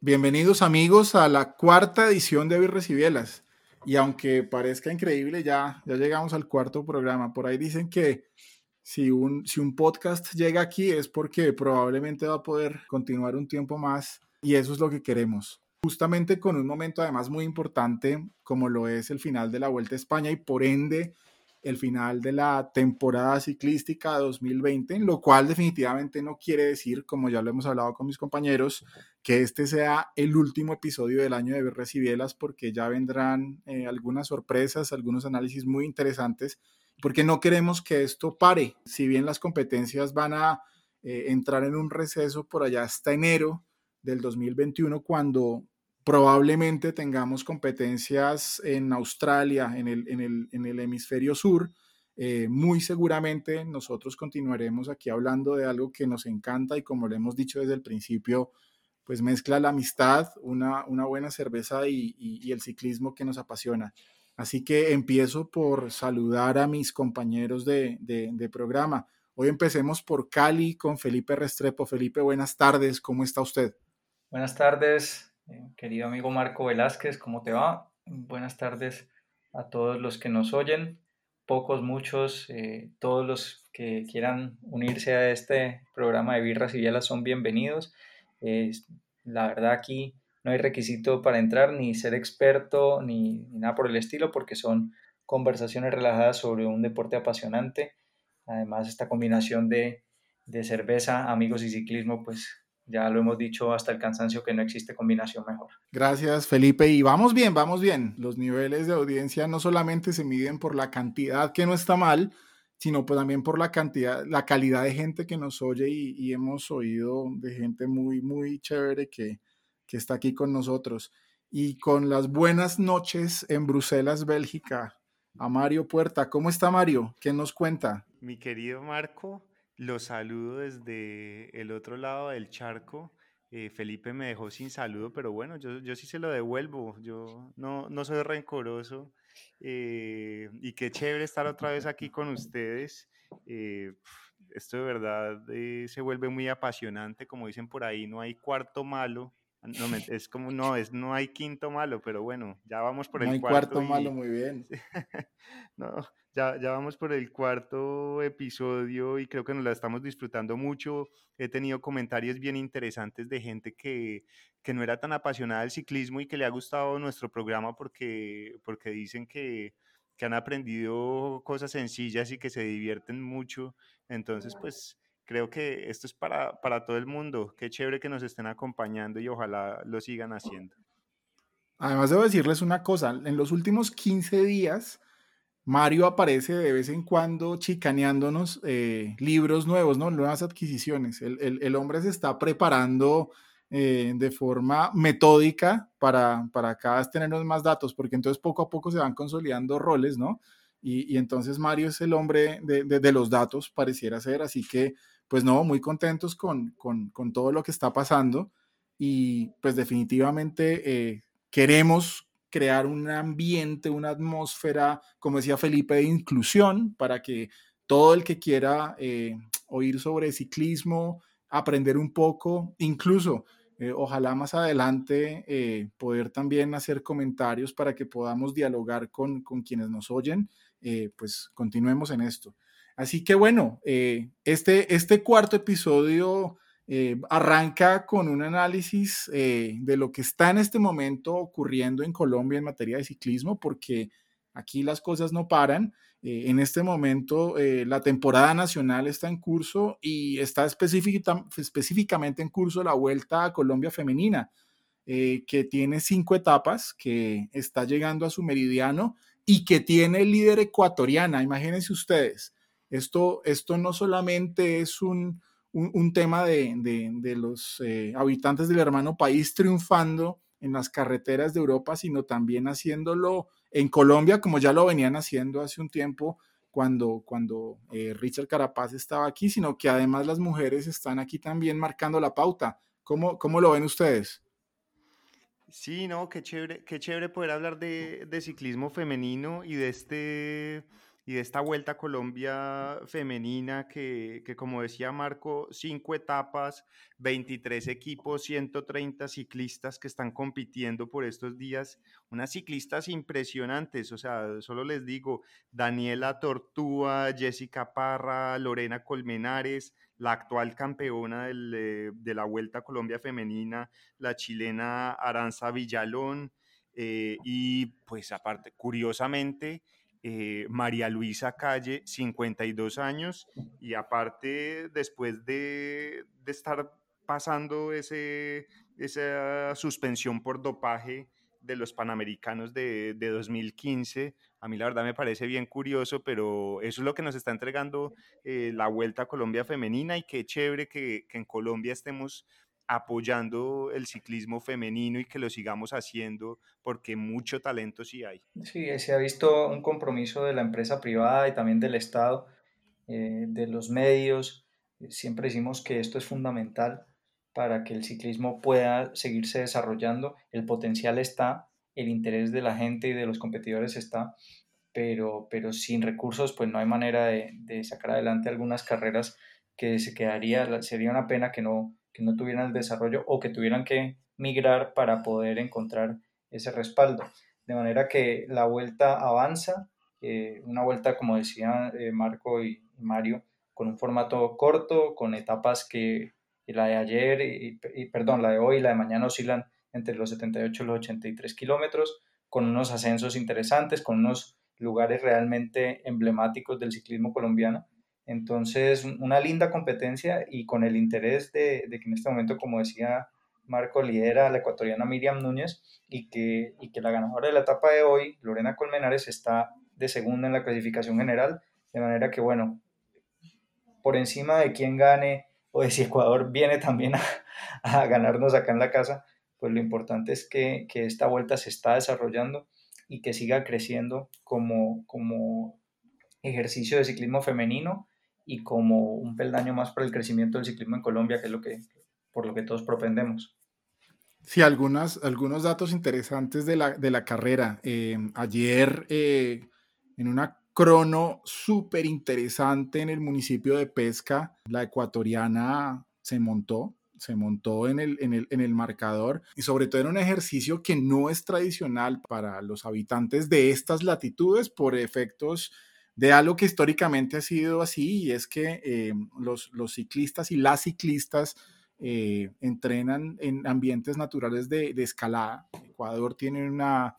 Bienvenidos amigos a la cuarta edición de Birras y Bielas. Y aunque parezca increíble, ya, ya llegamos al cuarto programa. Por ahí dicen que si un, si un podcast llega aquí es porque probablemente va a poder continuar un tiempo más y eso es lo que queremos justamente con un momento además muy importante como lo es el final de la Vuelta a España y por ende el final de la temporada ciclística 2020, lo cual definitivamente no quiere decir, como ya lo hemos hablado con mis compañeros, que este sea el último episodio del año de Bielas, porque ya vendrán eh, algunas sorpresas, algunos análisis muy interesantes, porque no queremos que esto pare. Si bien las competencias van a eh, entrar en un receso por allá hasta enero, del 2021 cuando probablemente tengamos competencias en Australia, en el, en el, hemisferio sur. Eh, muy seguramente nosotros continuaremos aquí hablando de algo que nos encanta y como lo hemos dicho desde el principio, pues mezcla la amistad, una, una buena cerveza y, y, el ciclismo que nos apasiona. Así que empiezo por saludar a mis compañeros de, de, de programa. Hoy empecemos por Cali con Felipe Restrepo. Felipe, buenas tardes, ¿cómo está usted? Buenas tardes, eh, querido amigo Marco Velázquez, ¿cómo te va? Buenas tardes a todos los que nos oyen, pocos, muchos, eh, todos los que quieran unirse a este programa de Birras y Bielas son bienvenidos. la verdad aquí no hay requisito para entrar, ni ser experto, ni, nada por el estilo, porque son conversaciones relajadas sobre un deporte apasionante. Además, esta combinación de, de cerveza, amigos y ciclismo, pues ya lo hemos dicho hasta el cansancio que no existe combinación mejor. Gracias, Felipe. Y vamos bien, vamos bien. Los niveles de audiencia no solamente se miden por la cantidad, que no está mal, sino pues también por la cantidad, la calidad de gente que nos oye y, hemos oído de gente muy, muy chévere que, que está aquí con nosotros. Y con las buenas noches en Bruselas, Bélgica, a Mario Puerta. ¿Cómo está Mario? ¿Qué nos cuenta? Mi querido Marco, los saludo desde el otro lado del charco. Eh, Felipe me dejó sin saludo, pero bueno, yo, yo sí se lo devuelvo. Yo no, no soy rencoroso. Eh, y qué chévere estar otra vez aquí con ustedes. Eh, esto de verdad se vuelve muy apasionante. Como dicen por ahí, no hay cuarto malo. No, es como, no, es, no hay quinto malo, pero bueno, ya vamos por el no hay cuarto. malo, muy bien. no, ya, ya vamos por el cuarto episodio y creo que nos la estamos disfrutando mucho. He tenido comentarios bien interesantes de gente que, que no era tan apasionada del ciclismo y que le ha gustado nuestro programa porque, porque dicen que, que han aprendido cosas sencillas y que se divierten mucho. Entonces, pues creo que esto es para, para todo el mundo. Qué chévere que nos estén acompañando y ojalá lo sigan haciendo. Además, debo decirles una cosa, en los últimos 15 días Mario aparece de vez en cuando chicaneándonos eh, libros nuevos, ¿no? Nuevas adquisiciones. El, hombre se está preparando eh, de forma metódica para, para cada vez tenernos más datos, porque entonces poco a poco se van consolidando roles, ¿no? Y, entonces Mario es el hombre de, los datos, pareciera ser, así que, pues no, muy contentos con, con, todo lo que está pasando y pues definitivamente eh, queremos crear un ambiente, una atmósfera, como decía Felipe, de inclusión para que todo el que quiera eh, oír sobre ciclismo, aprender un poco, incluso eh, ojalá más adelante eh, poder también hacer comentarios para que podamos dialogar con, con quienes nos oyen, pues continuemos en esto. Así que bueno, este, este cuarto episodio eh, arranca con un análisis eh, de lo que está en este momento ocurriendo en Colombia en materia de ciclismo, porque aquí las cosas no paran. Eh, en este momento la temporada nacional está en curso y está específicamente en curso la Vuelta a Colombia Femenina, que tiene cinco etapas, que está llegando a su meridiano y que tiene líder ecuatoriana. Imagínense ustedes, esto, esto no solamente es un un, tema de, los eh, habitantes del hermano país triunfando en las carreteras de Europa, sino también haciéndolo en Colombia, como ya lo venían haciendo hace un tiempo cuando, cuando eh, Richard Carapaz estaba aquí, sino que además las mujeres están aquí también marcando la pauta. ¿Cómo, cómo lo ven ustedes? Sí, no, qué chévere, qué chévere poder hablar de, de ciclismo femenino y de este y de esta Vuelta a Colombia femenina que, que, como decía Marco, cinco etapas, 23 equipos, 130 ciclistas que están compitiendo por estos días, unas ciclistas impresionantes, o sea, solo les digo, Daniela Tortúa, Jessica Parra, Lorena Colmenares, la actual campeona del, eh, de la Vuelta a Colombia femenina, la chilena Aranza Villalón, eh, y pues aparte, curiosamente, eh, María Luisa Calle, 52 años, y aparte, después de, de estar pasando ese, esa suspensión por dopaje de los Panamericanos de, de, 2015, a mí la verdad me parece bien curioso, pero eso es lo que nos está entregando eh, la Vuelta a Colombia femenina y qué chévere que, que en Colombia estemos apoyando el ciclismo femenino y que lo sigamos haciendo porque mucho talento sí hay. Sí, se ha visto un compromiso de la empresa privada y también del Estado, eh, de los medios. Siempre decimos que esto es fundamental para que el ciclismo pueda seguirse desarrollando. El potencial está, el interés de la gente y de los competidores está, pero, pero sin recursos pues no hay manera de, de sacar adelante algunas carreras que se quedaría, sería una pena que no, no tuvieran el desarrollo o que tuvieran que migrar para poder encontrar ese respaldo. De manera que la vuelta avanza, eh, una vuelta, como decía eh, Marco y Mario, con un formato corto, con etapas que la de ayer, y, perdón, la de hoy y la de mañana oscilan entre los 78 y los 83 kilómetros, con unos ascensos interesantes, con unos lugares realmente emblemáticos del ciclismo colombiano entonces, una linda competencia y con el interés de, que en este momento, como decía Marco, lidera la ecuatoriana Miriam Núñez y que, y que la ganadora de la etapa de hoy, Lorena Colmenares, está de segunda en la clasificación general. De manera que, bueno, por encima de quién gane o de si Ecuador viene también a, a ganarnos acá en la casa, pues lo importante es que, que, esta vuelta se está desarrollando y que siga creciendo como, como ejercicio de ciclismo femenino y como un peldaño más para el crecimiento del ciclismo en Colombia, que es lo que, por lo que todos propendemos. Sí, algunas, algunos datos interesantes de la, de la carrera. Eh, ayer, eh, en una crono súper interesante en el municipio de Pesca, la ecuatoriana se montó, se montó en el, en, el, en el marcador y sobre todo en un ejercicio que no es tradicional para los habitantes de estas latitudes por efectos de algo que históricamente ha sido así y es que eh, los, los, ciclistas y las ciclistas eh, entrenan en ambientes naturales de, de, escalada. Ecuador tiene una,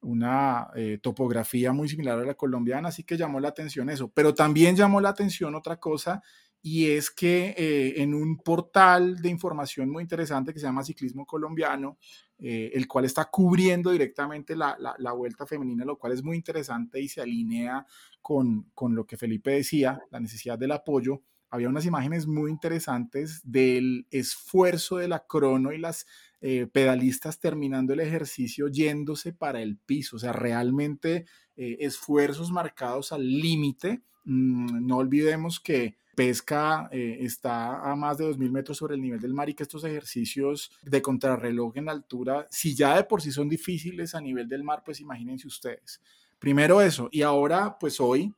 una eh, topografía muy similar a la colombiana, así que llamó la atención eso. Pero también llamó la atención otra cosa y es que en un portal de información muy interesante que se llama Ciclismo Colombiano, eh, el cual está cubriendo directamente la, la, vuelta femenina, lo cual es muy interesante y se alinea con, con lo que Felipe decía, la necesidad del apoyo. Había unas imágenes muy interesantes del esfuerzo de la crono y las eh, pedalistas terminando el ejercicio yéndose para el piso, o sea, realmente eh, esfuerzos marcados al límite. Mm, no olvidemos que Pesca eh, está a más de 2.000 metros sobre el nivel del mar y que estos ejercicios de contrarreloj en altura, si ya de por sí son difíciles a nivel del mar, pues imagínense ustedes. Primero eso, y ahora pues hoy,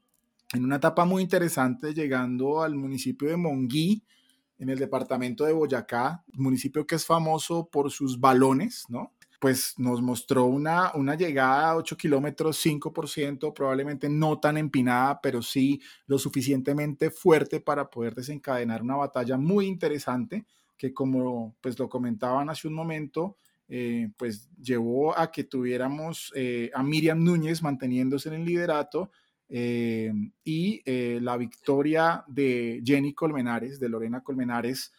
en una etapa muy interesante, llegando al municipio de Monguí, en el departamento de Boyacá, municipio que es famoso por sus balones, ¿no? Pues nos mostró una, una llegada a 8 kilómetros, 5%, probablemente no tan empinada, pero sí lo suficientemente fuerte para poder desencadenar una batalla muy interesante que como pues lo comentaban hace un momento, eh, pues llevó a que tuviéramos eh, a Miriam Núñez manteniéndose en el liderato eh, y la victoria de Jenny Colmenares, de Lorena Colmenares,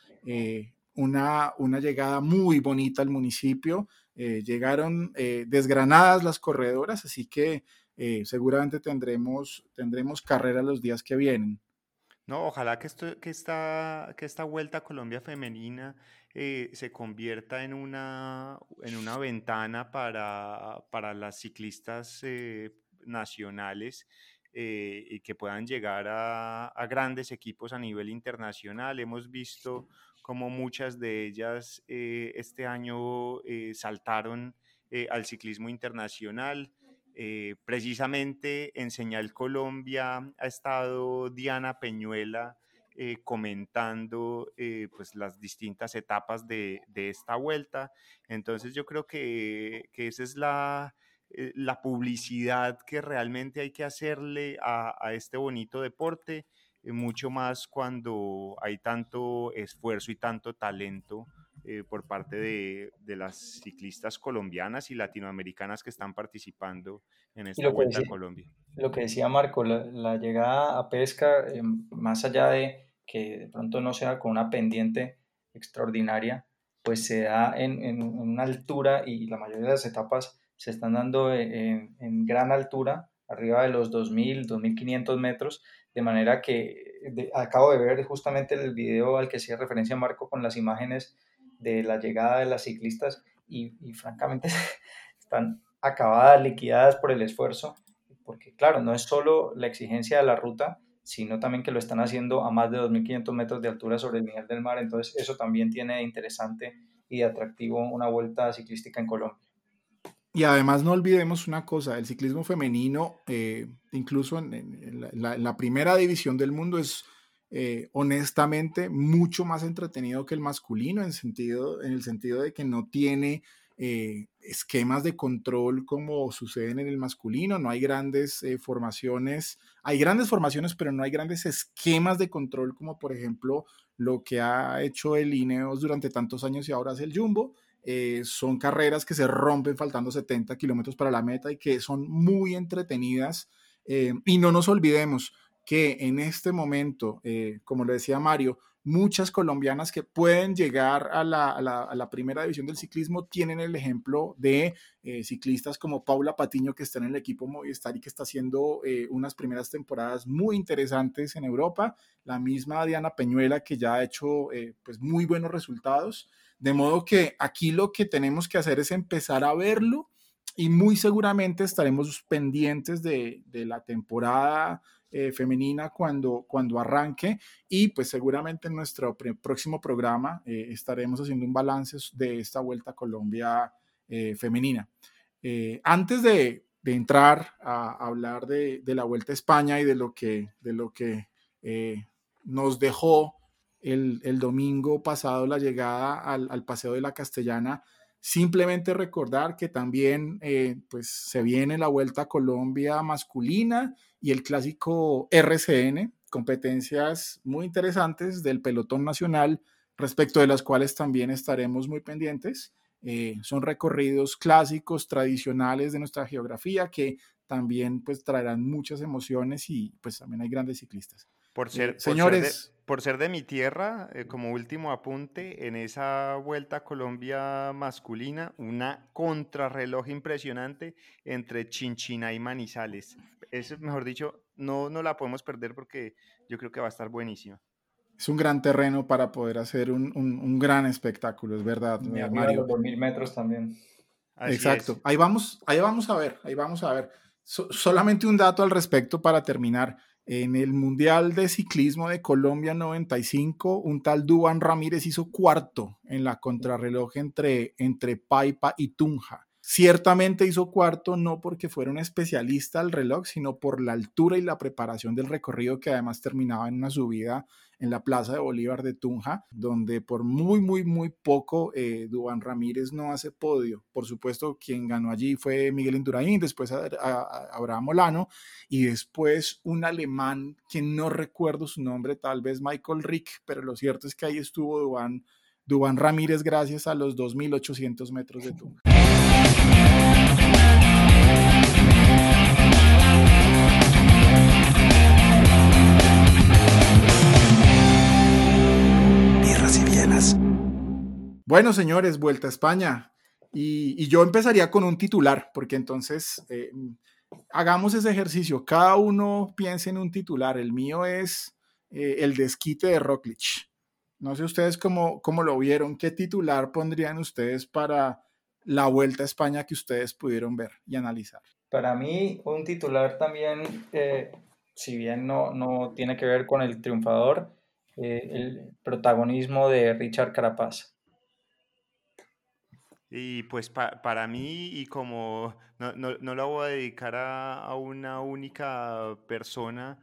una, una llegada muy bonita al municipio, eh, llegaron eh, desgranadas las corredoras, así que eh, seguramente tendremos, tendremos carrera los días que vienen. No, ojalá que, esto, que, esta, que esta vuelta a Colombia femenina se convierta en una, en una ventana para, para las ciclistas nacionales y que puedan llegar a, a, grandes equipos a nivel internacional. Hemos visto como muchas de ellas eh, este año eh, saltaron al ciclismo internacional. precisamente en Señal Colombia ha estado Diana Peñuela comentando pues las distintas etapas de, de, esta vuelta. Entonces yo creo que, que esa es la, eh, la publicidad que realmente hay que hacerle a, este bonito deporte, eh, mucho más cuando hay tanto esfuerzo y tanto talento eh, por parte de, las ciclistas colombianas y latinoamericanas que están participando en esta vuelta a Colombia. Lo que decía Marco, la, llegada a pesca, más allá de que de pronto no sea con una pendiente extraordinaria, pues se da en, en una altura y la mayoría de las etapas se están dando e, en, gran altura, arriba de los 2.000, 2.500 metros, de manera que acabo de ver justamente el video al que hacía referencia Marco con las imágenes de la llegada de las ciclistas y, francamente están acabadas, liquidadas por el esfuerzo, porque claro, no es solo la exigencia de la ruta, sino también que lo están haciendo a más de 2.500 metros de altura sobre el nivel del mar, entonces eso también tiene de interesante y de atractivo una vuelta ciclística en Colombia. Y además no olvidemos una cosa, el ciclismo femenino, eh, incluso en, la, primera división del mundo, es eh, honestamente mucho más entretenido que el masculino en, sentido, en el sentido de que no tiene eh, esquemas de control como suceden en el masculino, no hay grandes formaciones, hay grandes formaciones, pero no hay grandes esquemas de control como por ejemplo lo que ha hecho el Ineos durante tantos años y ahora es el Jumbo. Eh, son carreras que se rompen faltando 70 kilómetros para la meta y que son muy entretenidas. Eh, y no nos olvidemos que en este momento, eh, como le decía Mario, muchas colombianas que pueden llegar a la, primera división del ciclismo tienen el ejemplo de ciclistas como Paula Patiño, que está en el equipo Movistar y que está haciendo unas primeras temporadas muy interesantes en Europa. La misma Diana Peñuela, que ya ha hecho pues muy buenos resultados. De modo que aquí lo que tenemos que hacer es empezar a verlo y muy seguramente estaremos pendientes de, la temporada eh, femenina cuando, cuando arranque y pues seguramente en nuestro próximo programa eh, estaremos haciendo un balance de esta vuelta a Colombia eh, femenina. antes de, entrar a, hablar de, la vuelta a España y de lo que, de lo que nos dejó el, domingo pasado la llegada al, Paseo de la Castellana. Simplemente recordar que también eh, pues se viene la Vuelta a Colombia masculina y el clásico RCN, competencias muy interesantes del pelotón nacional, respecto de las cuales también estaremos muy pendientes. Eh, son recorridos clásicos, tradicionales de nuestra geografía que también pues traerán muchas emociones y pues también hay grandes ciclistas. Por ser, señores, por ser de mi tierra, eh, como último apunte, en esa vuelta a Colombia masculina, una contrarreloj impresionante entre Chinchina y Manizales. Es, mejor dicho, no, no la podemos perder porque yo creo que va a estar buenísima. Es un gran terreno para poder hacer un, un, gran espectáculo, es verdad, Mario. Los mil metros también. Exacto. Ahí vamos, ahí vamos a ver, ahí vamos a ver. solamente un dato al respecto para terminar. En el Mundial de Ciclismo de Colombia 95, un tal Duan Ramírez hizo cuarto en la contrarreloj entre, entre Paipa y Tunja. Ciertamente hizo cuarto no porque fuera un especialista al reloj, sino por la altura y la preparación del recorrido que además terminaba en una subida en la Plaza de Bolívar de Tunja, donde por muy, muy, muy poco eh, Dubán Ramírez no hace podio. Por supuesto, quien ganó allí fue Miguel Indurain, después Abraham Molano y después un alemán que no recuerdo su nombre, tal vez Michael Rick, pero lo cierto es que ahí estuvo Dubán, Dubán Ramírez gracias a los 2.800 metros de Tunja. Bueno, señores, vuelta a España. Y, yo empezaría con un titular, porque entonces eh, hagamos ese ejercicio. Cada uno piense en un titular. El mío es eh, el desquite de Rocklich. No sé ustedes cómo, cómo lo vieron. ¿Qué titular pondrían ustedes para la vuelta a España que ustedes pudieron ver y analizar? Para mí, un titular también, eh, si bien no, no tiene que ver con el triunfador, el protagonismo de Richard Carapaz. Y pues para mí, y como no, no, no la voy a dedicar a, a, una única persona,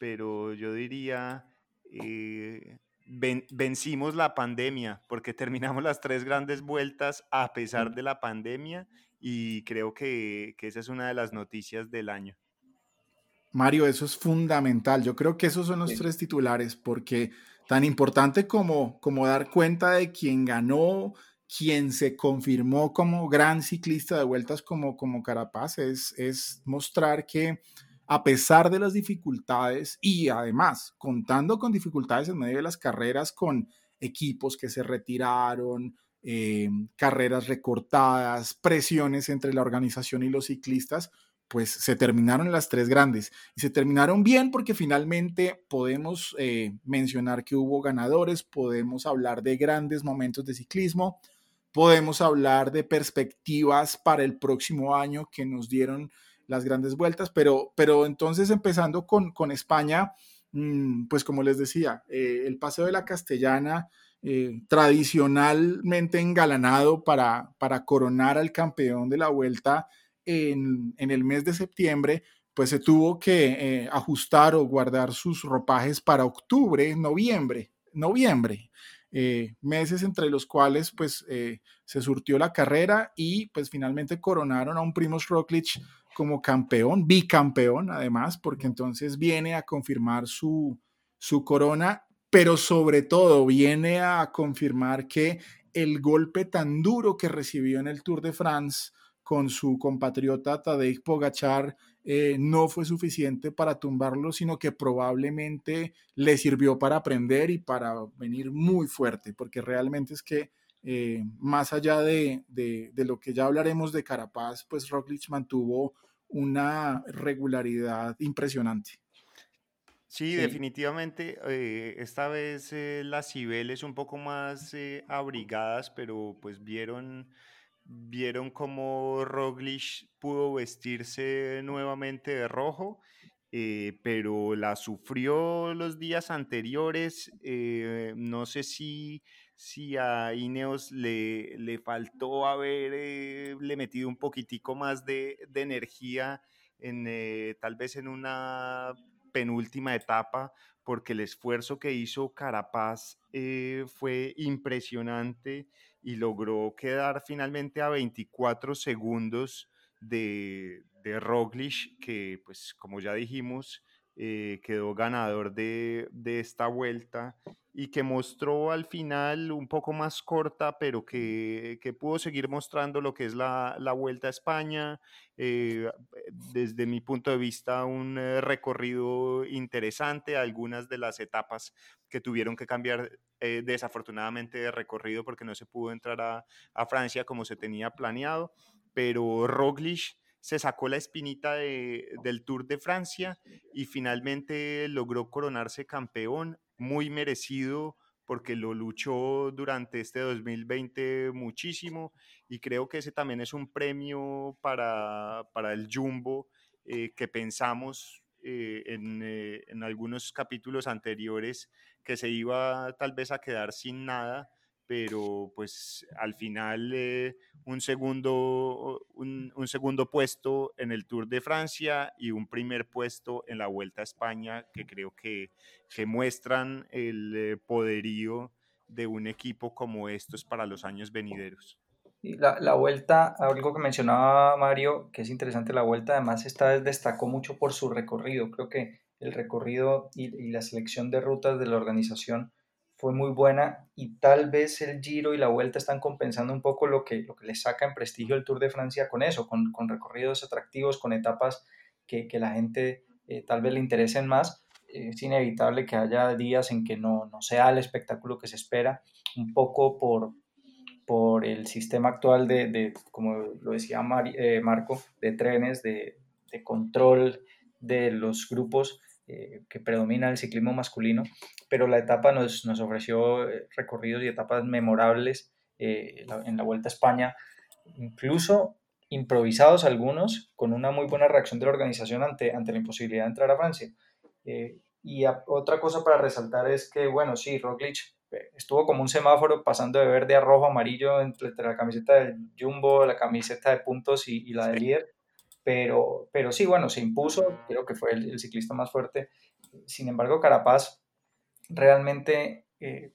pero yo diría, eh, vencimos la pandemia, porque terminamos las tres grandes vueltas a pesar de la pandemia, y creo que, que esa es una de las noticias del año. Mario, eso es fundamental. Yo creo que esos son los tres titulares, porque tan importante como, como dar cuenta de quién ganó, quien se confirmó como gran ciclista de vueltas como, como Carapaz, es, es mostrar que a pesar de las dificultades y además contando con dificultades en medio de las carreras, con equipos que se retiraron, eh, carreras recortadas, presiones entre la organización y los ciclistas, pues se terminaron las tres grandes. Y se terminaron bien porque finalmente podemos eh, mencionar que hubo ganadores, podemos hablar de grandes momentos de ciclismo, podemos hablar de perspectivas para el próximo año que nos dieron las grandes vueltas, pero, pero entonces empezando con, con España, mm, pues como les decía, eh, el Paseo de la Castellana, eh, tradicionalmente engalanado para, para coronar al campeón de la vuelta en, en el mes de septiembre, pues se tuvo que eh, ajustar o guardar sus ropajes para octubre, noviembre, noviembre. Eh, meses entre los cuales pues eh, se surtió la carrera y pues finalmente coronaron a un Primoz Roglic como campeón, bicampeón además, porque entonces viene a confirmar su, su corona, pero sobre todo viene a confirmar que el golpe tan duro que recibió en el Tour de France con su compatriota Tadej Pogachar eh, no fue suficiente para tumbarlo, sino que probablemente le sirvió para aprender y para venir muy fuerte, porque realmente es que eh, más allá de, de, lo que ya hablaremos de Carapaz, pues Roglic mantuvo una regularidad impresionante. Sí, definitivamente. Eh, esta vez las Cibeles un poco más abrigadas, pero pues vieron vieron cómo Roglic pudo vestirse nuevamente de rojo, eh, pero la sufrió los días anteriores. Eh, no sé si, si a Ineos le, le faltó haberle eh, metido un poquitico más de, de energía en tal vez en una penúltima etapa, porque el esfuerzo que hizo Carapaz fue impresionante y logró quedar finalmente a 24 segundos de, de Roglic, que pues como ya dijimos, eh, quedó ganador de, de, esta vuelta y que mostró al final un poco más corta, pero que, que pudo seguir mostrando lo que es la, la Vuelta a España. Eh, desde mi punto de vista, un eh, recorrido interesante, algunas de las etapas que tuvieron que cambiar eh, desafortunadamente de recorrido porque no se pudo entrar a, a Francia como se tenía planeado, pero Roglic se sacó la espinita de, del Tour de Francia y finalmente logró coronarse campeón muy merecido porque lo luchó durante este 2020 muchísimo y creo que ese también es un premio para, para el Jumbo eh, que pensamos eh, en, eh, en, algunos capítulos anteriores que se iba tal vez a quedar sin nada pero pues al final eh, un, segundo, un, un, segundo puesto en el Tour de Francia y un primer puesto en la Vuelta a España que creo que, que muestran el eh, poderío de un equipo como estos para los años venideros. La, la, vuelta, algo que mencionaba Mario, que es interesante la vuelta, además esta vez destacó mucho por su recorrido. Creo que el recorrido y, la selección de rutas de la organización fue muy buena y tal vez el Giro y la Vuelta están compensando un poco lo que, lo que le saca en prestigio el Tour de Francia con eso, con, con recorridos atractivos, con etapas que, que la gente eh, tal vez le interesen más. Es inevitable que haya días en que no, no, sea el espectáculo que se espera, un poco por, por el sistema actual de, de como lo decía eh, Marco, de trenes, de, de control de los grupos eh, que predomina el ciclismo masculino, pero la etapa nos, nos ofreció eh, recorridos y etapas memorables eh, en la Vuelta a España, incluso improvisados algunos, con una muy buena reacción de la organización ante, ante la imposibilidad de entrar a Francia. Y otra cosa para resaltar es que, bueno, sí, Roglic eh, estuvo como un semáforo pasando de verde a rojo, amarillo entre, la camiseta del Jumbo, la camiseta de puntos y, la de líder. Pero, pero sí, bueno, se impuso, creo que fue el, ciclista más fuerte. Sin embargo, Carapaz realmente eh,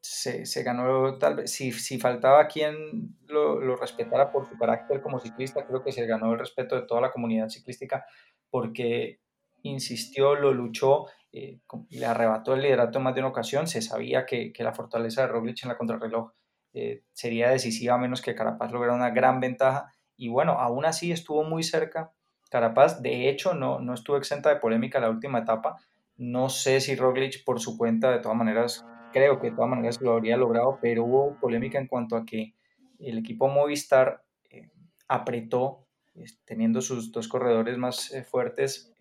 se, se, ganó, tal vez, si, si faltaba quien lo, lo, respetara por su carácter como ciclista, creo que se ganó el respeto de toda la comunidad ciclística porque insistió, lo luchó, eh, le arrebató el liderato en más de una ocasión. Se sabía que, que la fortaleza de Roglic en la contrarreloj eh, sería decisiva a menos que Carapaz lograra una gran ventaja. Y bueno, aún así estuvo muy cerca. Carapaz, de hecho, no, no estuvo exenta de polémica la última etapa. No sé si Roglic por su cuenta, de todas maneras, creo que de todas maneras lo habría logrado, pero hubo polémica en cuanto a que el equipo Movistar eh, apretó, teniendo sus dos corredores más fuertes,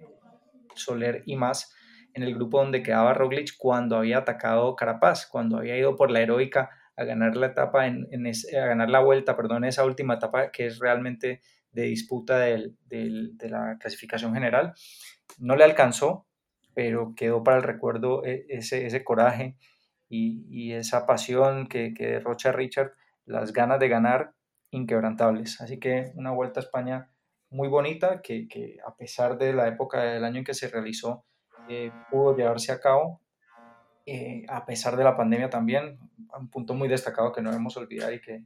Soler y más, en el grupo donde quedaba Roglic cuando había atacado Carapaz, cuando había ido por la heroica a ganar la etapa, en, a ganar la vuelta, perdón, esa última etapa que es realmente de disputa de la clasificación general. No le alcanzó, pero quedó para el recuerdo e, ese, ese coraje y, esa pasión que, derrocha Richard, las ganas de ganar inquebrantables. Así que una vuelta a España muy bonita que, a pesar de la época del año en que se realizó, eh, pudo llevarse a cabo, eh, a pesar de la pandemia también, un punto muy destacado que no debemos olvidar y que,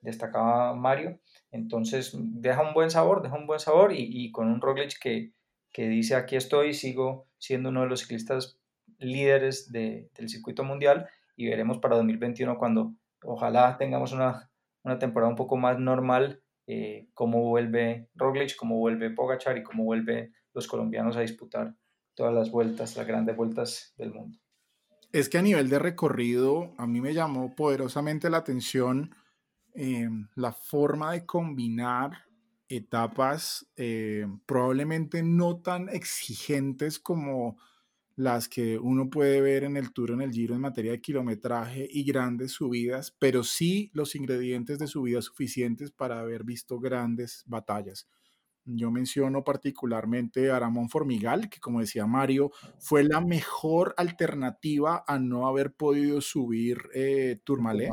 destacaba Mario. Entonces deja un buen sabor, deja un buen sabor y, con un Roglic que, que dice aquí estoy, sigo siendo uno de los ciclistas líderes del circuito mundial y veremos para 2021 cuando ojalá tengamos una, temporada un poco más normal, eh, cómo vuelve Roglic, cómo vuelve Pogachar y cómo vuelven los colombianos a disputar todas las vueltas, las grandes vueltas del mundo. Es que a nivel de recorrido, a mí me llamó poderosamente la atención eh, la forma de combinar etapas eh, probablemente no tan exigentes como las que uno puede ver en el Tour, en el Giro en materia de kilometraje y grandes subidas, pero sí los ingredientes de subida suficientes para haber visto grandes batallas. Yo menciono particularmente a Ramón Formigal, que como decía Mario, fue la mejor alternativa a no haber podido subir eh, Tourmalet,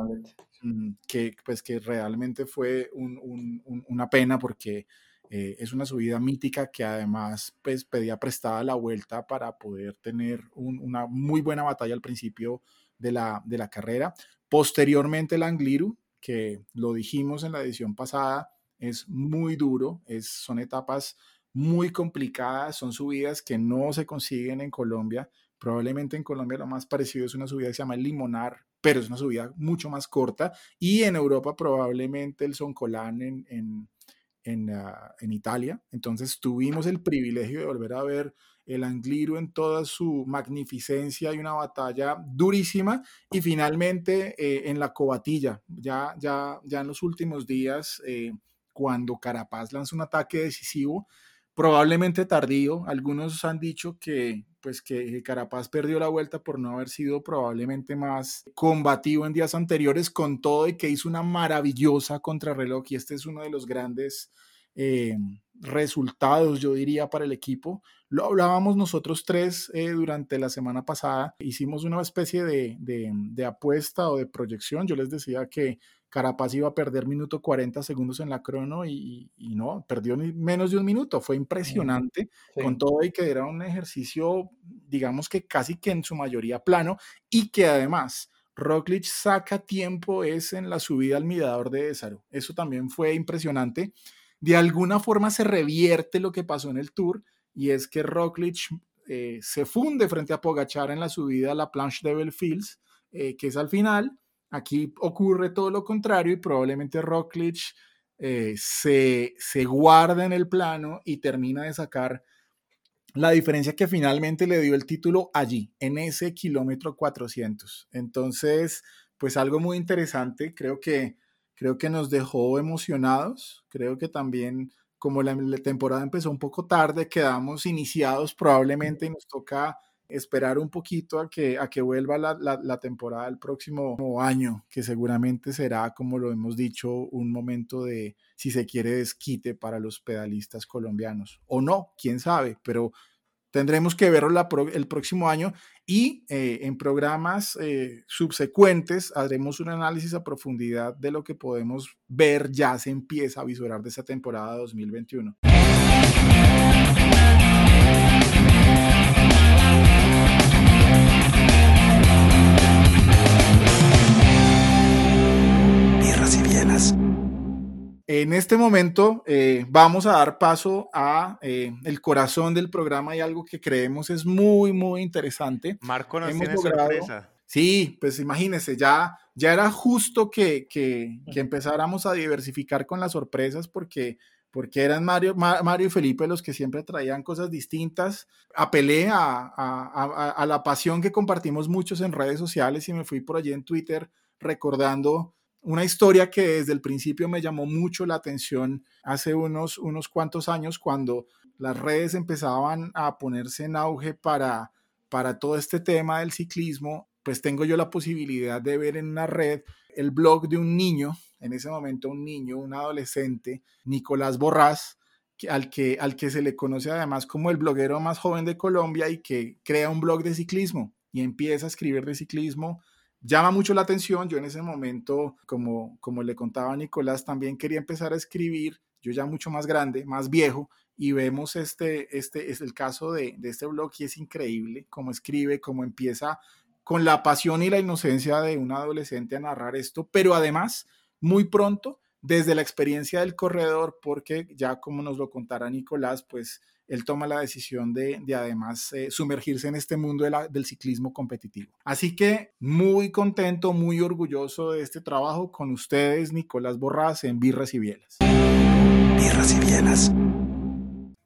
mm, que, pues, que realmente fue una pena porque eh, es una subida mítica que además pues, pedía prestada la vuelta para poder tener una muy buena batalla al principio de la, de la carrera. Posteriormente el Angliru, que lo dijimos en la edición pasada, es muy duro, es, son etapas muy complicadas, son subidas que no se consiguen en Colombia. Probablemente en Colombia lo más parecido es una subida que se llama el Limonar, pero es una subida mucho más corta. Y en Europa probablemente el Soncolán en, en Ah, en, Italia. Entonces tuvimos el privilegio de volver a ver el Angliru en toda su magnificencia y una batalla durísima. Y finalmente eh, en la cobatilla, ya, ya, ya en los últimos días, eh, cuando Carapaz lanza un ataque decisivo, probablemente tardío. Algunos han dicho que pues que Carapaz perdió la vuelta por no haber sido probablemente más combativo en días anteriores con todo y que hizo una maravillosa contrarreloj y este es uno de los grandes eh, resultados, yo diría, para el equipo. Lo hablábamos nosotros tres eh, durante la semana pasada. Hicimos una especie de, de, apuesta o de proyección. Yo les decía que Carapaz iba a perder minuto 40 segundos en la crono y, no, perdió menos de un minuto. Fue impresionante con todo y que era un ejercicio, digamos que casi que en su mayoría plano y que además Roglic saca tiempo es en la subida al mirador de Ésaro. Eso también fue impresionante. De alguna forma se revierte lo que pasó en el Tour y es que Roglic eh, se funde frente a Pogachar en la subida a la Planche de Belfields, eh, que es al final Aquí ocurre todo lo contrario y probablemente Rockledge eh, se, se guarda en el plano y termina de sacar la diferencia que finalmente le dio el título allí, en ese kilómetro 400. Entonces, pues algo muy interesante, creo que, creo que nos dejó emocionados, creo que también como la, la temporada empezó un poco tarde, quedamos iniciados probablemente y nos toca esperar un poquito a que, a que vuelva la, la, temporada del próximo año, que seguramente será, como lo hemos dicho, un momento de, si se quiere, desquite para los pedalistas colombianos. O no, quién sabe, pero tendremos que verlo el próximo año y eh, en programas eh, subsecuentes haremos un análisis a profundidad de lo que podemos ver ya se empieza a visualizar de esta temporada 2021. En este momento eh, vamos a dar paso a eh, el corazón del programa y algo que creemos es muy, muy interesante. Marco nos tiene sorpresa. Sí, pues imagínense, ya, ya era justo que, que, empezáramos a diversificar con las sorpresas porque, porque eran Mario, Mario y Felipe los que siempre traían cosas distintas. Apelé a, a, a la pasión que compartimos muchos en redes sociales y me fui por allí en Twitter recordando una historia que desde el principio me llamó mucho la atención hace unos, unos cuantos años cuando las redes empezaban a ponerse en auge para, para todo este tema del ciclismo, pues tengo yo la posibilidad de ver en una red el blog de un niño, en ese momento un niño, un adolescente, Nicolás Borrás, al que, al que se le conoce además como el bloguero más joven de Colombia y que crea un blog de ciclismo y empieza a escribir de ciclismo llama mucho la atención. Yo en ese momento, como, como le contaba a Nicolás, también quería empezar a escribir, yo ya mucho más grande, más viejo, y vemos este, este es el caso de, de este blog y es increíble cómo escribe, cómo empieza con la pasión y la inocencia de un adolescente a narrar esto, pero además, muy pronto, desde la experiencia del corredor, porque ya como nos lo contará Nicolás, pues él toma la decisión de, además eh, sumergirse en este mundo del ciclismo competitivo. Así que muy contento, muy orgulloso de este trabajo con ustedes, Nicolás Borrás, en Birras y Bielas. Birras y Bielas.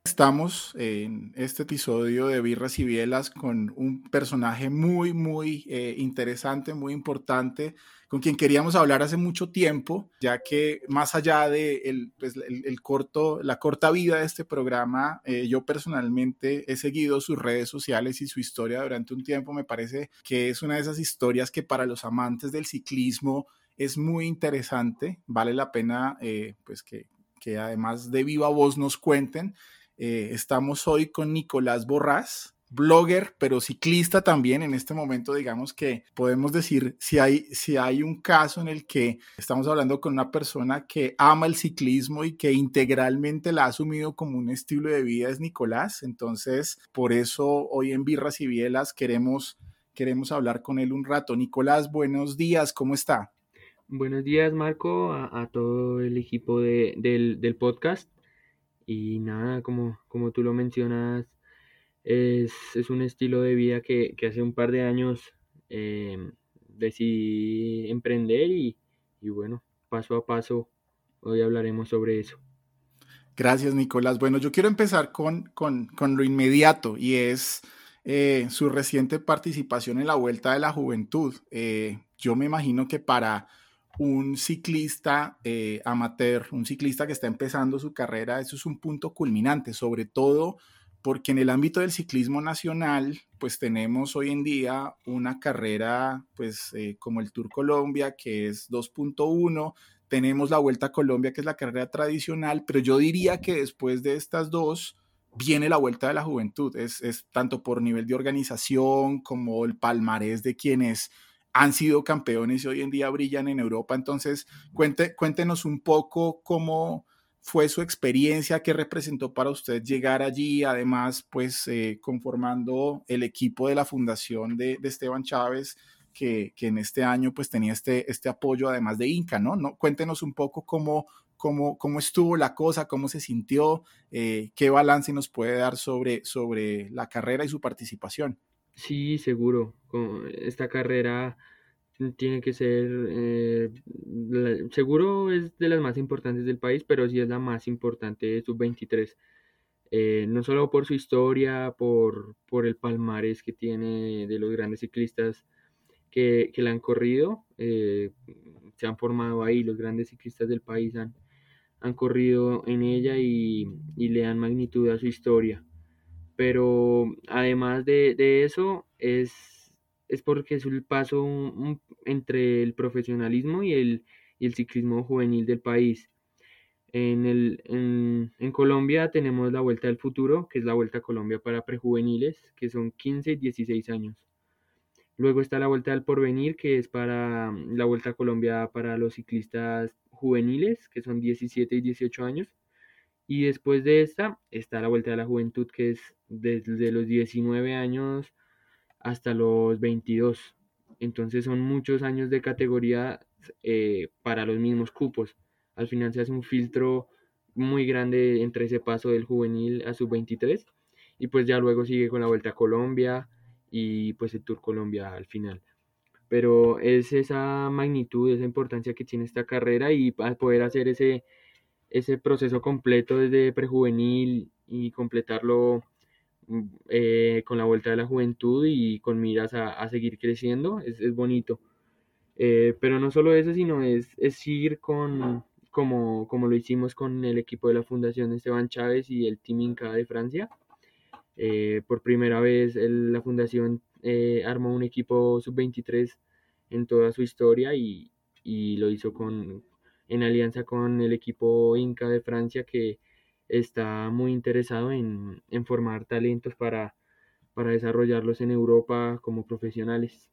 Estamos en este episodio de Birras y Bielas con un personaje muy, muy eh, interesante, muy importante, con quien queríamos hablar hace mucho tiempo, ya que más allá de el, pues, el, corto, la corta vida de este programa, eh, yo personalmente he seguido sus redes sociales y su historia durante un tiempo. Me parece que es una de esas historias que para los amantes del ciclismo es muy interesante. Vale la pena eh, pues que, que además de viva voz nos cuenten. Eh, estamos hoy con Nicolás Borrás, blogger, pero ciclista también. En este momento, digamos que podemos decir si hay, si hay un caso en el que estamos hablando con una persona que ama el ciclismo y que integralmente la ha asumido como un estilo de vida, es Nicolás. Entonces, por eso hoy en Birras y Bielas queremos, queremos hablar con él un rato. Nicolás, buenos días, ¿cómo está? Buenos días, Marco, a, todo el equipo del, del podcast. Y nada, como, como tú lo mencionas, es, un estilo de vida que, hace un par de años eh, decidí emprender y, bueno, paso a paso hoy hablaremos sobre eso. Gracias, Nicolás. Bueno, yo quiero empezar con, con, lo inmediato y es eh, su reciente participación en la Vuelta de la Juventud. Eh, yo me imagino que para un ciclista eh, amateur, un ciclista que está empezando su carrera, eso es un punto culminante, sobre todo porque en el ámbito del ciclismo nacional, pues tenemos hoy en día una carrera, pues eh, como el Tour Colombia, que es 2.1, tenemos la Vuelta a Colombia, que es la carrera tradicional, pero yo diría que después de estas dos viene la Vuelta de la Juventud, es, tanto por nivel de organización como el palmarés de quienes han sido campeones y hoy en día brillan en Europa. Entonces, cuéntenos un poco cómo fue su experiencia, qué representó para usted llegar allí, además, pues eh, conformando el equipo de la fundación de, Esteban Chávez, que, en este año pues tenía este, este apoyo además de Inca, ¿no? ¿No? Cuéntenos un poco cómo, cómo, cómo estuvo la cosa, cómo se sintió, eh, qué balance nos puede dar sobre, sobre la carrera y su participación. Sí, seguro. Esta carrera tiene que ser, eh, seguro es de las más importantes del país, pero sí es la más importante de sub-23. Eh, no solo por su historia, por, por el palmarés que tiene de los grandes ciclistas que, que la han corrido, eh, se han formado ahí, los grandes ciclistas del país han, han corrido en ella y, y le dan magnitud a su historia pero además de, eso es, es, porque es el paso entre el profesionalismo y el, y el ciclismo juvenil del país. En, el, en, en, Colombia tenemos la Vuelta del Futuro, que es la Vuelta a Colombia para prejuveniles, que son 15 y 16 años. Luego está la Vuelta del Porvenir, que es para mm, la Vuelta a Colombia para los ciclistas juveniles, que son 17 y 18 años. Y después de esta está la Vuelta de la Juventud, que es desde los 19 años hasta los 22. Entonces son muchos años de categoría eh, para los mismos cupos. Al final se hace un filtro muy grande entre ese paso del juvenil a sub-23 y pues ya luego sigue con la Vuelta a Colombia y pues el Tour Colombia al final. Pero es esa magnitud, esa importancia que tiene esta carrera y poder hacer ese, ese proceso completo desde prejuvenil y completarlo eh, con la vuelta de la juventud y con miras a, seguir creciendo, es, es bonito. Eh, pero no solo eso, sino es, es ir con, como, como lo hicimos con el equipo de la Fundación Esteban Chávez y el Team Inca de Francia. Eh, por primera vez la Fundación eh, armó un equipo sub-23 en toda su historia y, y, lo hizo con, en alianza con el equipo Inca de Francia que está muy interesado en, en formar talentos para, para desarrollarlos en Europa como profesionales.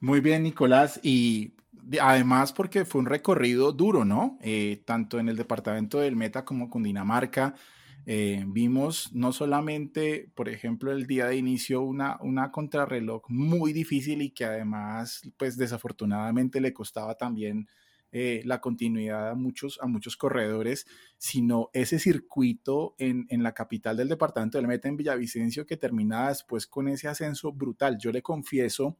Muy bien, Nicolás. Y además porque fue un recorrido duro, ¿no? Eh, tanto en el departamento del Meta como con Dinamarca. Eh, vimos no solamente, por ejemplo, el día de inicio una, una contrarreloj muy difícil y que además, pues desafortunadamente le costaba también eh, la continuidad a muchos, a muchos corredores, sino ese circuito en, en, la capital del departamento del Meta, en Villavicencio, que terminaba después con ese ascenso brutal. Yo le confieso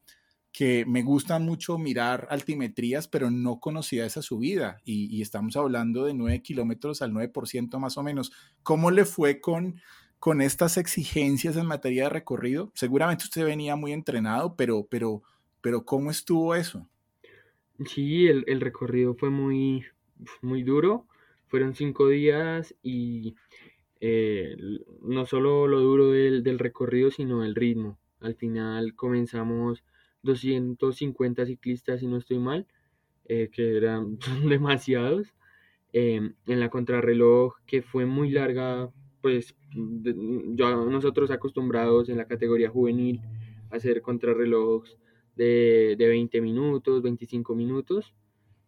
que me gusta mucho mirar altimetrías, pero no conocía esa subida y, estamos hablando de 9 kilómetros al 9% más o menos. ¿Cómo le fue con, con estas exigencias en materia de recorrido? Seguramente usted venía muy entrenado, pero, pero, pero ¿cómo estuvo eso? Sí, el, el recorrido fue muy, muy duro. Fueron cinco días y eh, no solo lo duro del, del recorrido, sino el ritmo. Al final comenzamos 250 ciclistas, si no estoy mal, eh, que eran demasiados. Em, en la contrarreloj, que fue muy larga, pues nosotros acostumbrados en la categoría juvenil a hacer contrarrelojes de, de 20 minutos, 25 minutos.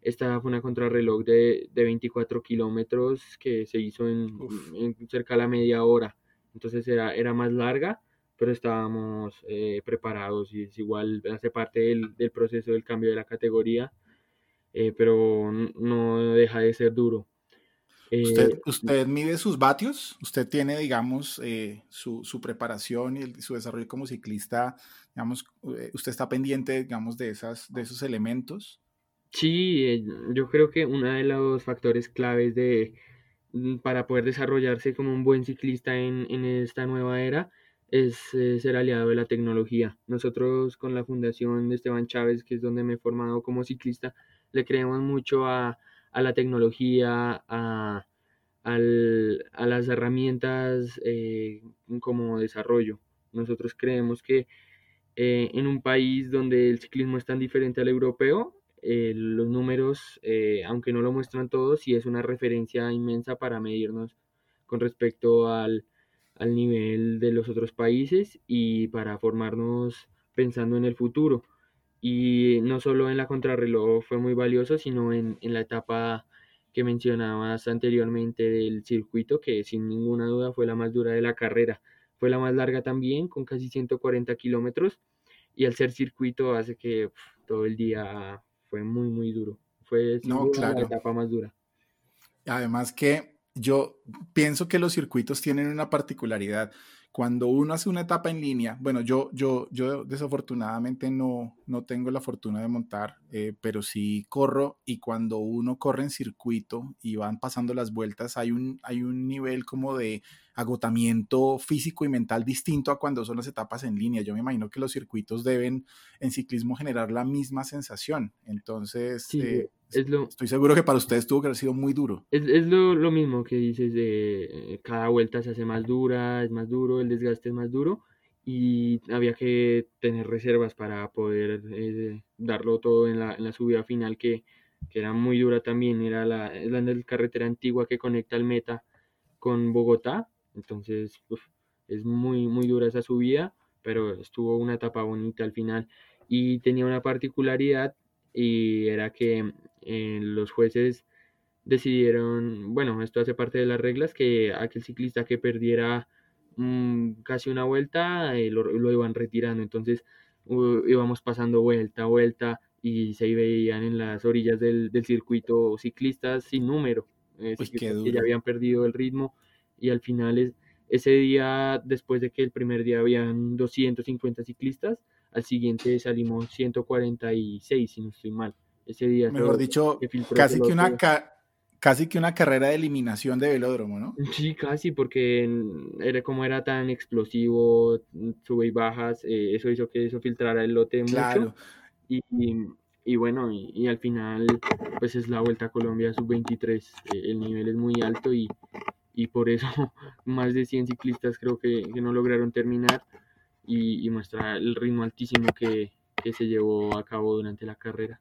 Esta fue una contrarreloj de, de 24 kilómetros que se hizo en, en, cerca de la media hora. Entonces era, era más larga pero estábamos eh, preparados y es igual, hace parte del, del, proceso del cambio de la categoría, eh, pero no deja de ser duro. ¿Usted, eh, ¿Usted, mide sus vatios? ¿Usted tiene, digamos, su, su, preparación y su desarrollo como ciclista? Digamos, ¿Usted está pendiente, digamos, de, esas, de esos elementos? Sí, yo creo que uno de los factores claves de, mm, para poder desarrollarse como un buen ciclista en, en esta nueva era es eh, ser aliado de la tecnología. Nosotros con la fundación de Esteban Chávez, que es donde me he formado como ciclista, le creemos mucho a, la tecnología, a, las herramientas eh, como desarrollo. Nosotros creemos que eh, en un país donde el ciclismo es tan diferente al europeo, los números, aunque no lo muestran todos, sí es una referencia inmensa para medirnos con respecto al, al nivel de los otros países y para formarnos pensando en el futuro. Y no solo en la contrarreloj fue muy valioso, sino en, en la etapa que mencionabas anteriormente del circuito, que sin ninguna duda fue la más dura de la carrera. Fue la más larga también, con casi 140 kilómetros, y al ser circuito hace que todo el día fue muy, muy duro. Fue la etapa más dura. Además que yo pienso que los circuitos tienen una particularidad. Cuando uno hace una etapa en línea, bueno, yo, yo, yo desafortunadamente no, no tengo la fortuna de montar, eh, pero sí corro y cuando uno corre en circuito y van pasando las vueltas, hay un, hay un nivel como de agotamiento físico y mental distinto a cuando son las etapas en línea. Yo me imagino que los circuitos deben en ciclismo generar la misma sensación. Entonces, eh, estoy seguro que para ustedes tuvo que haber sido muy duro. Es, es lo, lo, mismo que dices de eh, cada vuelta se hace más dura, es más duro, el desgaste es más duro y había que tener reservas para poder eh, darlo todo en la, en la, subida final que que era muy dura también, era la, la carretera antigua que conecta al Meta con Bogotá, entonces es muy, muy dura esa subida, pero estuvo una etapa bonita al final y tenía una particularidad y era que eh, los jueces decidieron, bueno, esto hace parte de las reglas, que aquel ciclista que perdiera mm, casi una vuelta eh, lo, iban retirando, entonces íbamos pasando vuelta a vuelta y se veían en las orillas del, circuito ciclistas sin número, eh, que ya habían perdido el ritmo y al final es, ese día, después de que el primer día habían 250 ciclistas, al siguiente salimos 146, si no estoy mal. Ese día. Mejor dicho, casi que, una casi que una carrera de eliminación de velódromo, ¿no? Sí, casi, porque era como era tan explosivo, sube y bajas, eh, eso hizo que eso filtrara el lote mucho. Y, y, bueno, y, al final, pues es la Vuelta a Colombia sub-23. Eh, el nivel es muy alto y, y por eso más de 100 ciclistas creo que, no lograron terminar y, muestra el ritmo altísimo que, se llevó a cabo durante la carrera.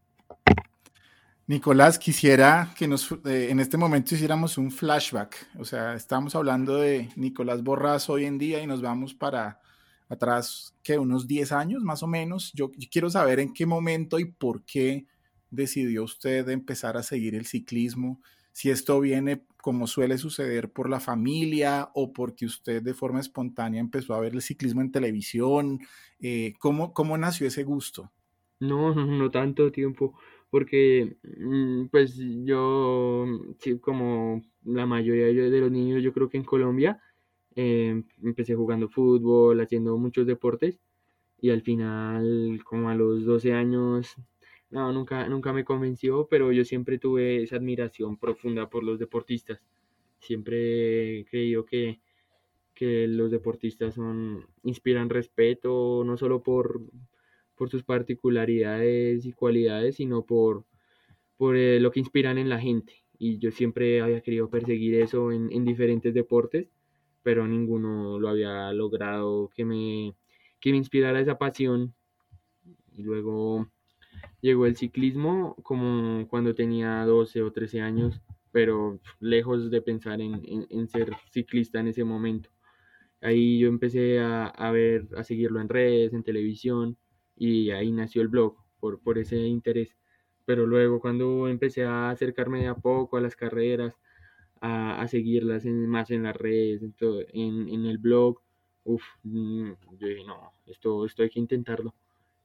Nicolás, quisiera que nos eh, en este momento hiciéramos un flashback. O sea, estamos hablando de Nicolás Borras hoy en día y nos vamos para atrás, que unos 10 años más o menos. Yo, quiero saber en qué momento y por qué decidió usted empezar a seguir el ciclismo. Si esto viene como suele suceder por la familia o porque usted de forma espontánea empezó a ver el ciclismo en televisión? Eh, ¿cómo, ¿Cómo nació ese gusto? No, no, tanto tiempo, porque mm, pues yo, como la mayoría de los niños, yo creo que en Colombia, eh, empecé jugando fútbol, haciendo muchos deportes y al final, como a los 12 años, no, nunca, nunca me convenció, pero yo siempre tuve esa admiración profunda por los deportistas. Siempre he creído que, que los deportistas son, inspiran respeto, no solo por, por sus particularidades y cualidades, sino por, por eh, lo que inspiran en la gente. Y yo siempre había querido perseguir eso en, en diferentes deportes, pero ninguno lo había logrado que me, que me inspirara esa pasión. Y luego llegó el ciclismo como cuando tenía 12 o 13 años, pero lejos de pensar en, ser ciclista en ese momento. Ahí yo empecé a, ver, a seguirlo en redes, en televisión, y ahí nació el blog por, por ese interés. Pero luego cuando empecé a acercarme de a poco a las carreras, a, seguirlas más en las redes, en, en, el blog, uff, mm, yo dije, no, esto, esto hay que intentarlo.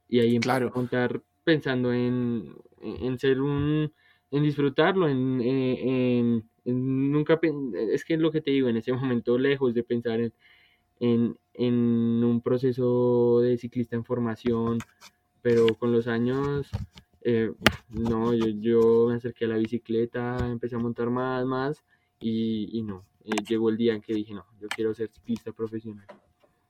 Y ahí empecé a contar pensando en, en ser un, en disfrutarlo, en, en, nunca, es que es lo que te digo, en ese momento lejos de pensar en, en, en un proceso de ciclista en formación, pero con los años, eh, no, yo, yo, me acerqué a la bicicleta, empecé a montar más, más, y, y no, eh, llegó el día en que dije, no, yo quiero ser ciclista profesional.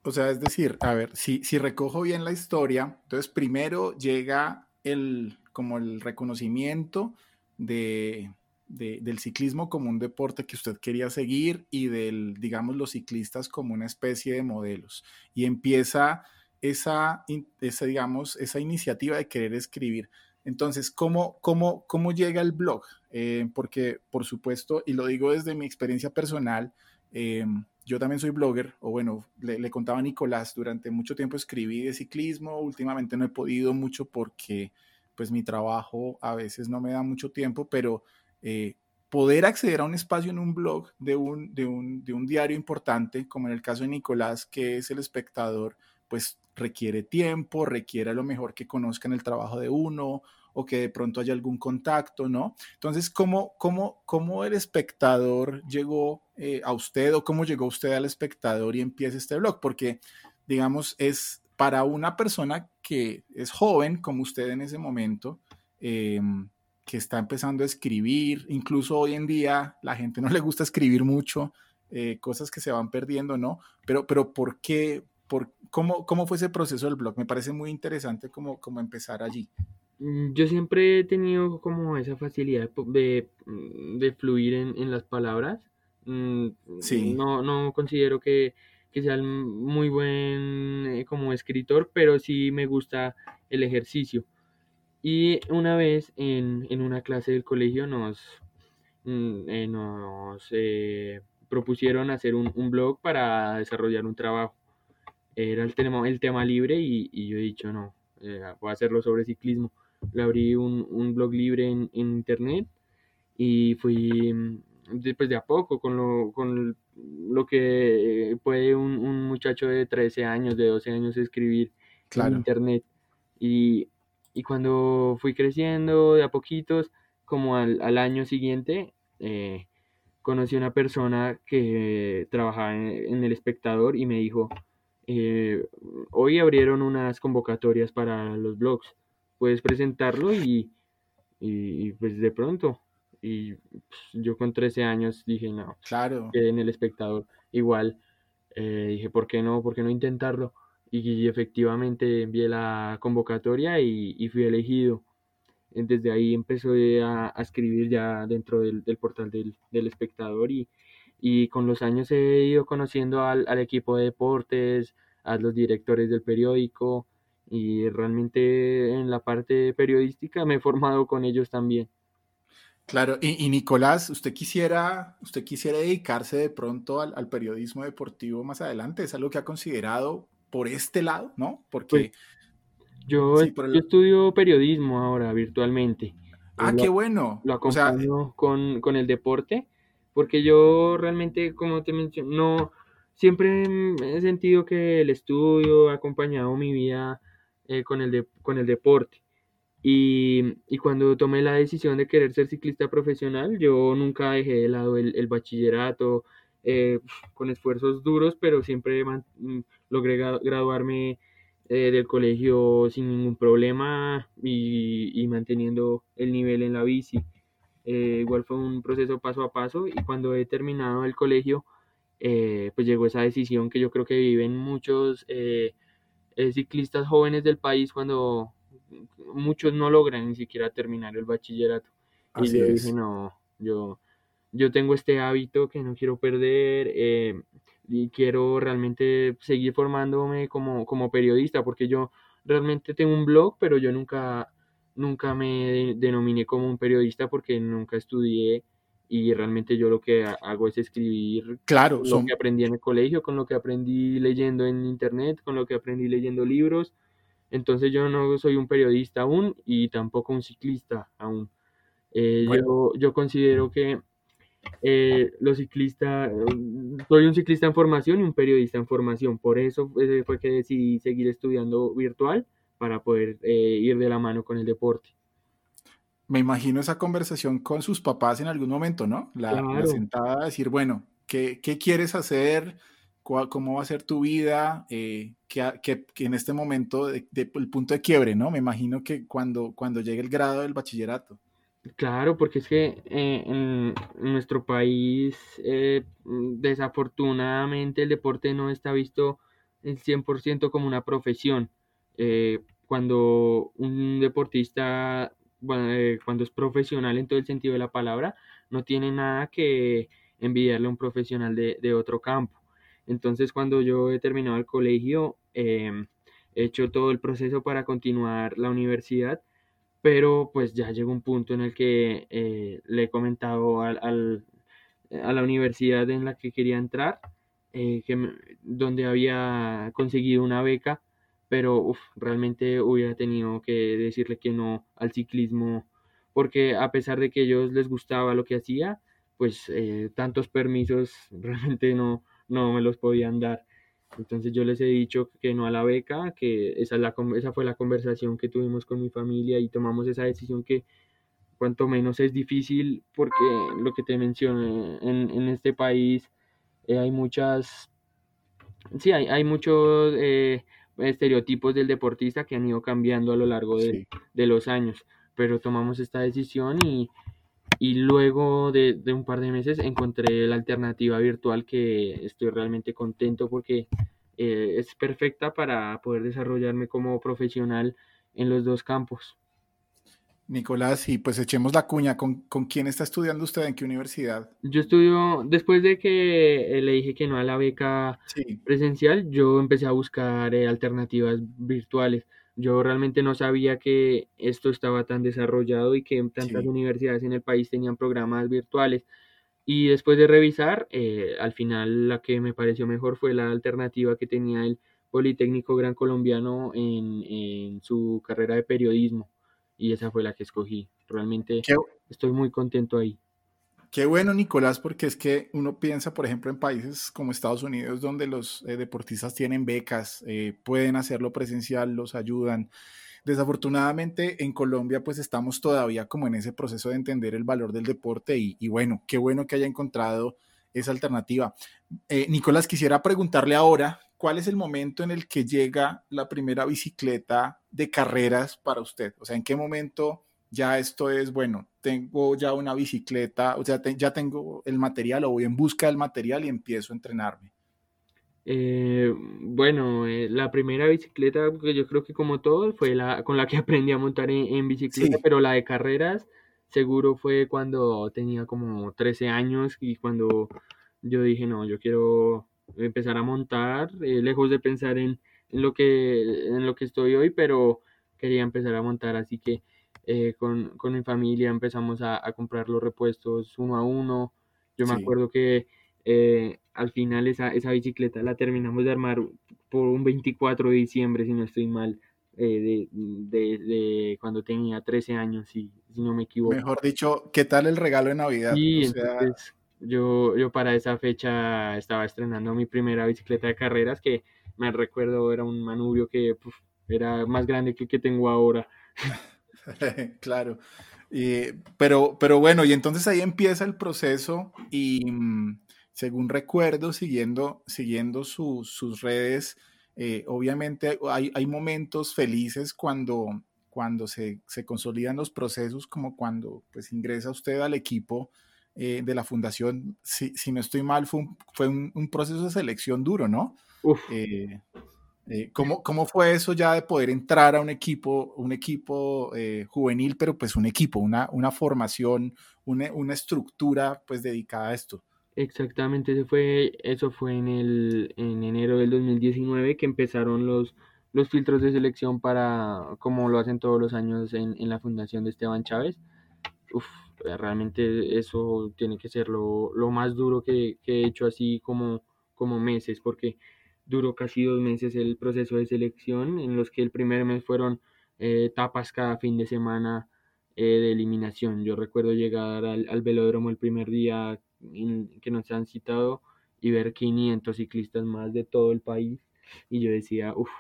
O sea, es decir, a ver, si, si recojo bien la historia, entonces primero llega el, como el reconocimiento de, del ciclismo como un deporte que usted quería seguir y del, digamos, los ciclistas como una especie de modelos. Y empieza esa, digamos, esa iniciativa de querer escribir. Entonces, ¿cómo, cómo, cómo llega el blog? Eh, porque, por supuesto, y lo digo desde mi experiencia personal, eh, yo también soy blogger, o bueno, le, contaba a Nicolás, durante mucho tiempo escribí de ciclismo, últimamente no he podido mucho porque pues mi trabajo a veces no me da mucho tiempo, pero eh, poder acceder a un espacio en un blog de un, de, un, de un diario importante, como en el caso de Nicolás, que es el espectador, pues requiere tiempo, requiere a lo mejor que conozcan el trabajo de uno o que de pronto haya algún contacto, ¿no? Entonces, ¿cómo, cómo, cómo el espectador llegó eh, a usted o cómo llegó usted al espectador y empieza este blog? Porque, digamos, es para una persona que es joven, como usted en ese momento, em, que está empezando a escribir, incluso hoy en día la gente no le gusta escribir mucho, eh, cosas que se van perdiendo, ¿no? Pero, pero ¿por qué? Por, ¿cómo, ¿Cómo fue ese proceso del blog? Me parece muy interesante como, como empezar allí. Mm, yo siempre he tenido como esa facilidad de, mm, de fluir en, en, las palabras. Mm, sí. No, no considero que, que sea muy buen eh, como escritor, pero sí me gusta el ejercicio. Y una vez en, en una clase del colegio nos, mm, eh, nos eh, propusieron hacer un, un blog para desarrollar un trabajo. Era el tema, el tema libre y, y yo he dicho, no, eh, voy a hacerlo sobre ciclismo. Le abrí un, un blog libre en, en internet y fui mm, después de a poco con lo, con lo que puede un, un muchacho de 13 años, de 12 años escribir en Claro. internet. Y, y cuando fui creciendo de a poquitos, como al, al año siguiente, eh, conocí a una persona que trabajaba en, en El Espectador y me dijo, eh, hoy abrieron unas convocatorias para los blogs, puedes presentarlo y, y, y, pues de pronto. Y pues, yo con 13 años dije, no, Claro. en El Espectador. Igual eh, dije, ¿por qué no? ¿Por qué no intentarlo? Y, efectivamente envié la convocatoria y, y fui elegido. Desde ahí empecé a, a escribir ya dentro del, del portal del, del espectador y, y con los años he ido conociendo al, al equipo de deportes, a los directores del periódico y realmente en la parte periodística me he formado con ellos también. Claro, y, y Nicolás, ¿usted quisiera, usted quisiera dedicarse de pronto al, al periodismo deportivo más adelante? ¿Es algo que ha considerado por este lado, no? Pues Porque, yo, sí, por yo estudio periodismo ahora virtualmente. Ah, qué lo, bueno. lo O sea, acompaño con, con el deporte porque yo realmente, como te menciono, no, siempre he sentido que el estudio ha acompañado mi vida eh, con el de- con el deporte. Y, y cuando tomé la decisión de querer ser ciclista profesional, yo nunca dejé de lado el, el bachillerato, eh, con esfuerzos duros, pero siempre logré gra- graduarme eh, del colegio sin ningún problema y, y manteniendo el nivel en la bici. Eh, igual fue un proceso paso a paso y cuando he terminado el colegio, eh, pues llegó esa decisión que yo creo que viven muchos eh, eh, ciclistas jóvenes del país cuando muchos no logran ni siquiera terminar el bachillerato. Y así yo dije, es. no, yo, yo tengo este hábito que no quiero perder eh, y quiero realmente seguir formándome como, como periodista, porque yo realmente tengo un blog, pero yo nunca, nunca me de- denominé como un periodista porque nunca estudié y realmente yo lo que ha- hago es escribir Claro, lo que son, aprendí en el colegio, con lo que aprendí leyendo en internet, con lo que aprendí leyendo libros. Entonces yo no soy un periodista aún y tampoco un ciclista aún. Eh, bueno, yo, yo considero que eh, los ciclistas, soy un ciclista en formación y un periodista en formación. Por eso eh, fue que decidí seguir estudiando virtual para poder eh, ir de la mano con el deporte. me imagino esa conversación con sus papás en algún momento, ¿no? La, la Claro, sentada a decir, bueno, ¿qué, qué quieres hacer? ¿Cuál- ¿Cómo va a ser tu vida? Eh, que, que- que en este momento, de- de- el punto de quiebre, ¿no? Me imagino que cuando, cuando llegue el grado del bachillerato. Claro, porque es que eh, en nuestro país, eh, desafortunadamente, el deporte no está visto el 100% como una profesión. Eh, cuando un deportista, eh, cuando es profesional en todo el sentido de la palabra, no tiene nada que envidiarle a un profesional de, de otro campo. Entonces, cuando yo he terminado el colegio, em, he hecho todo el proceso para continuar la universidad pero pues ya llegó un punto en el que eh, le he comentado al, al- a la universidad en la que quería entrar, eh, que me- donde había conseguido una beca, pero uf, realmente hubiera tenido que decirle que no al ciclismo, porque a pesar de que ellos les gustaba lo que hacía, pues eh, tantos permisos realmente no, no me los podían dar. Entonces yo les he dicho que no a la beca, que esa, es la, esa fue la conversación que tuvimos con mi familia y tomamos esa decisión que cuanto menos es difícil porque lo que te mencioné, en, en este país eh, hay muchas, sí, hay, hay muchos eh, estereotipos del deportista que han ido cambiando a lo largo de, Sí. de los años, pero tomamos esta decisión y, y luego de, de un par de meses encontré la alternativa virtual que estoy realmente contento porque eh, es perfecta para poder desarrollarme como profesional en los dos campos. Nicolás, y pues echemos la cuña. ¿Con, con quién está estudiando usted? ¿En qué universidad? Yo estudio, después de que eh, le dije que no a la beca Sí, presencial, yo empecé a buscar eh, alternativas virtuales. Yo realmente no sabía que esto estaba tan desarrollado y que tantas Sí. universidades en el país tenían programas virtuales. Y después de revisar, eh, al final la que me pareció mejor fue la alternativa que tenía el Politécnico Gran Colombiano en, en su carrera de periodismo. Y esa fue la que escogí. Realmente Qué, estoy muy contento ahí. Qué bueno, Nicolás, porque es que uno piensa, por ejemplo, en países como Estados Unidos, donde los eh, deportistas tienen becas, eh, pueden hacerlo presencial, los ayudan. Desafortunadamente en Colombia pues estamos todavía como en ese proceso de entender el valor del deporte y, bueno, qué bueno que haya encontrado esa alternativa. Eh, Nicolás, quisiera preguntarle ahora, ¿cuál es el momento en el que llega la primera bicicleta de carreras para usted? O sea, ¿en qué momento ya esto es, bueno, tengo ya una bicicleta, o sea, te, ya tengo el material o voy en busca del material y empiezo a entrenarme? Eh, bueno, eh, la primera bicicleta, que yo creo que como todo, fue la con la que aprendí a montar en, en bicicleta, Sí, pero la de carreras seguro fue cuando tenía como 13 años y cuando yo dije, no, yo quiero empezar a montar, eh, lejos de pensar en, en lo que, en lo que estoy hoy, pero quería empezar a montar, así que eh, con, con mi familia empezamos a, a comprar los repuestos uno a uno. Yo me sí. acuerdo que eh, al final esa, esa bicicleta la terminamos de armar por un 24 de diciembre, si no estoy mal, eh, de, de, de cuando tenía 13 años, si, si no me equivoco. Mejor dicho, ¿qué tal el regalo de Navidad? Y O sea, entonces yo, yo para esa fecha estaba estrenando mi primera bicicleta de carreras, que me recuerdo era un manubrio que puf, era más grande que el que tengo ahora. claro. Y, pero, pero bueno, y entonces ahí empieza el proceso y mm, según recuerdo, siguiendo, siguiendo su- sus redes, eh, obviamente hay, hay momentos felices cuando, cuando se, se consolidan los procesos, como cuando pues ingresa usted al equipo eh, de la fundación. Si, si no estoy mal, fue un, fue un, un proceso de selección duro, ¿no? Uf, Eh, eh, ¿cómo, ¿Cómo fue eso ya de poder entrar a un equipo, un equipo eh, juvenil, pero pues un equipo, una, una formación, una, una estructura pues dedicada a esto? Exactamente, ese fue, eso fue en el, en enero del 2019 que empezaron los, los filtros de selección para, como lo hacen todos los años en, en la fundación de Esteban Chávez. Uf, eh, realmente eso tiene que ser lo, lo más duro que, que he hecho así como, como meses, porque duró casi dos meses el proceso de selección, en los que el primer mes fueron eh, etapas cada fin de semana eh, de eliminación. Yo recuerdo llegar al, al velódromo el primer día en- que nos han citado y ver 500 ciclistas más de todo el país, y yo decía, uff,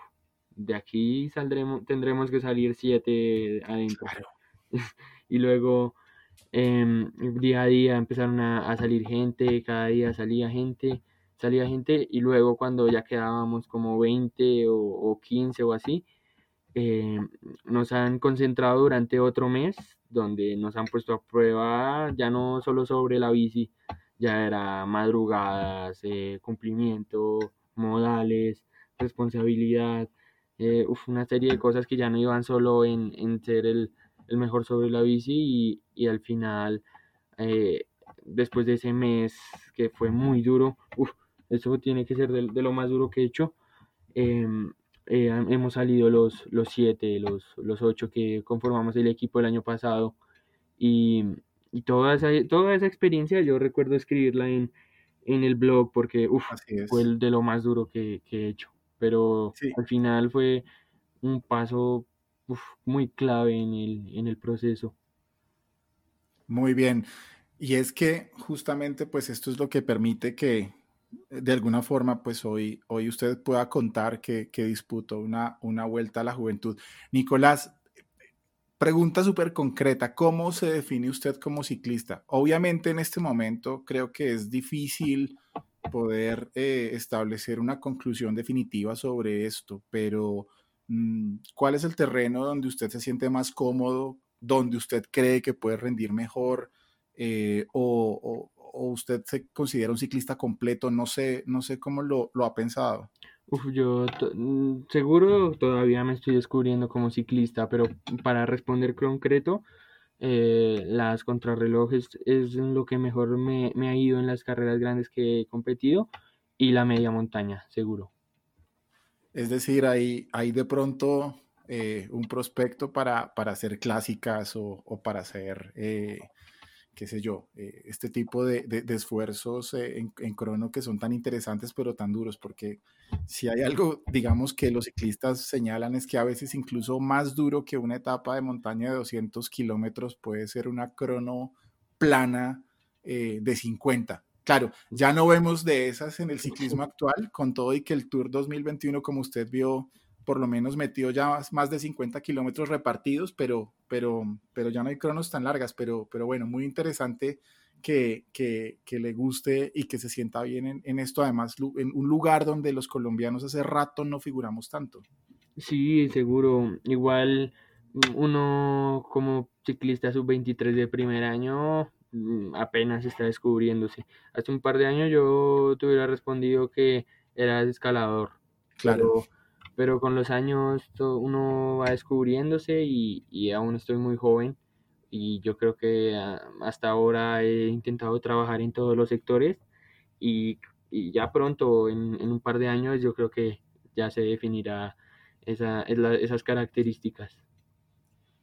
de aquí saldremos, tendremos que salir siete adentro. Claro. Y luego em, día a día empezaron a, a salir gente, cada día salía gente, salía gente y luego cuando ya quedábamos como 20 o, o 15 o así, eh, nos han concentrado durante otro mes donde nos han puesto a prueba ya no solo sobre la bici, ya era madrugadas, eh, cumplimiento, modales, responsabilidad, eh, una serie de cosas que ya no iban solo en, en ser el, el mejor sobre la bici y, y al final, después de ese mes que fue muy duro, uf, eso tiene que ser de, de lo más duro que he hecho. eh, eh, hemos salido los, los siete, los, los ocho que conformamos el equipo el año pasado y, y toda, esa, toda esa experiencia yo recuerdo escribirla en, en el blog porque uf, fue el de lo más duro que, que he hecho, pero Sí, al final fue un paso uf, muy clave en el, en el proceso. muy bien. Y es que justamente pues esto es lo que permite que de alguna forma pues hoy, hoy usted pueda contar que, que disputó una, una vuelta a la juventud. Nicolás, Pregunta súper concreta, ¿cómo se define usted como ciclista? Obviamente en este momento creo que es difícil poder eh, establecer una conclusión definitiva sobre esto, pero mm, ¿cuál es el terreno donde usted se siente más cómodo, donde usted cree que puede rendir mejor eh, o, o- usted se considera un ciclista completo? No sé, no sé cómo lo, lo ha pensado. Uf, yo mm, seguro todavía me estoy descubriendo como ciclista, pero para responder concreto, eh, las contrarrelojes es lo que mejor me, me ha ido en las carreras grandes que he competido y la media montaña, seguro. Es decir, ahí, ahí de pronto eh, un prospecto para, para hacer clásicas o, para hacer, eh, qué sé yo, eh, este tipo de, esfuerzos en, en, crono que son tan interesantes pero tan duros, porque si hay algo, digamos, que los ciclistas señalan es que a veces incluso más duro que una etapa de montaña de 200 kilómetros puede ser una crono plana de 50 Claro, ya no vemos de esas en el ciclismo actual, con todo y que el Tour 2021, como usted vio, por lo menos metió ya más de 50 kilómetros repartidos, pero, pero, pero ya no hay cronos tan largas, pero, pero bueno, muy interesante que, que, que le guste y que se sienta bien en, en, esto, además, en un lugar donde los colombianos hace rato no figuramos tanto. Sí, seguro. Igual uno como ciclista sub-23 de primer año Mm, apenas está descubriéndose. Hace un par de años yo te hubiera respondido que era escalador. Claro. Pero, con los años uno va descubriéndose y, aún estoy muy joven y yo creo que ah, hasta ahora he intentado trabajar en todos los sectores y, ya pronto, en, un par de años, yo creo que ya se definirá esa, esas características.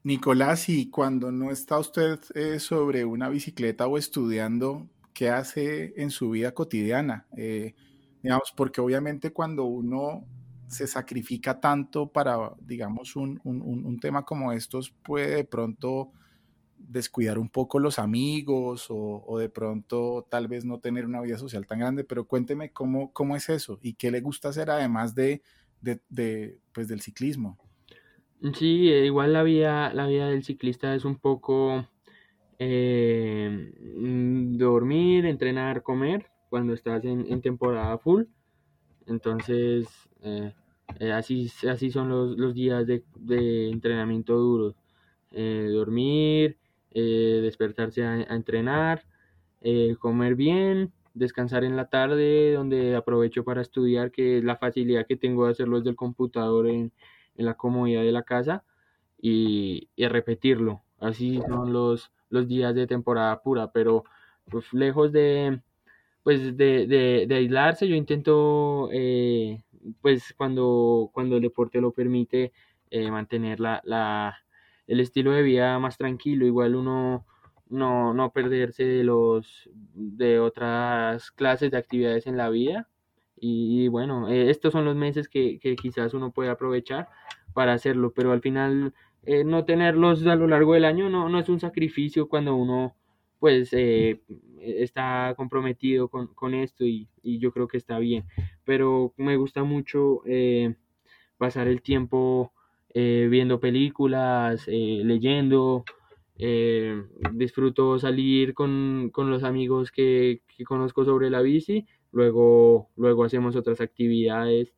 Nicolás, y cuando no está usted eh, sobre una bicicleta o estudiando, ¿qué hace en su vida cotidiana? Eh, digamos, porque obviamente cuando uno se sacrifica tanto para, digamos, un, un, tema como estos, puede de pronto descuidar un poco los amigos o, de pronto tal vez no tener una vida social tan grande, pero cuénteme cómo, cómo es eso y qué le gusta hacer además de, de, de pues, del ciclismo. Sí, eh, igual la vida, la vida del ciclista es un poco eh, mm, dormir, entrenar, comer cuando estás en, temporada full. Entonces, eh, así, así son los, los días de, de entrenamiento duro. dormir, despertarse a, a entrenar, comer bien, descansar en la tarde, donde aprovecho para estudiar, que es la facilidad que tengo de hacerlo desde el computador en en la comodidad de la casa y, repetirlo. Así son los, los días de temporada pura, pero pues, lejos de, pues, de, aislarse, yo intento, eh, pues cuando, cuando el deporte lo permite, eh, mantener la, el estilo de vida más tranquilo, igual uno no, no perderse de, los, de otras clases de actividades en la vida. Y, bueno, eh, estos son los meses que, que quizás uno puede aprovechar para hacerlo, pero al final no tenerlos a lo largo del año no, no es un sacrificio cuando uno pues eh, está comprometido con, con esto y, y, yo creo que está bien, pero me gusta mucho eh, pasar el tiempo viendo películas, leyendo, disfruto salir con, con los amigos que, que, conozco sobre la bici, luego, luego hacemos otras actividades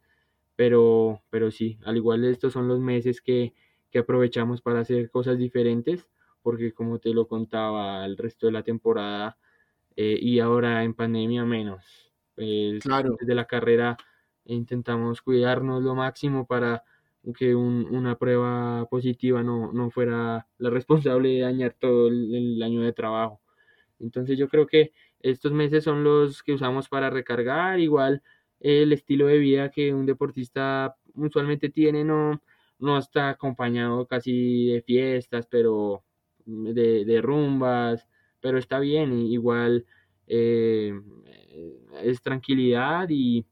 pero, pero sí, al igual estos son los meses que, que aprovechamos para hacer cosas diferentes, porque como te lo contaba, el resto de la temporada eh, y ahora en pandemia menos. Pues, claro. Desde la carrera intentamos cuidarnos lo máximo para que un, una prueba positiva no, no, fuera la responsable de dañar todo el, el, año de trabajo. Entonces yo creo que estos meses son los que usamos para recargar, igual el estilo de vida que un deportista usualmente tiene no, no está acompañado casi de fiestas, pero de, de rumbas, pero está bien, igual eh, es tranquilidad y,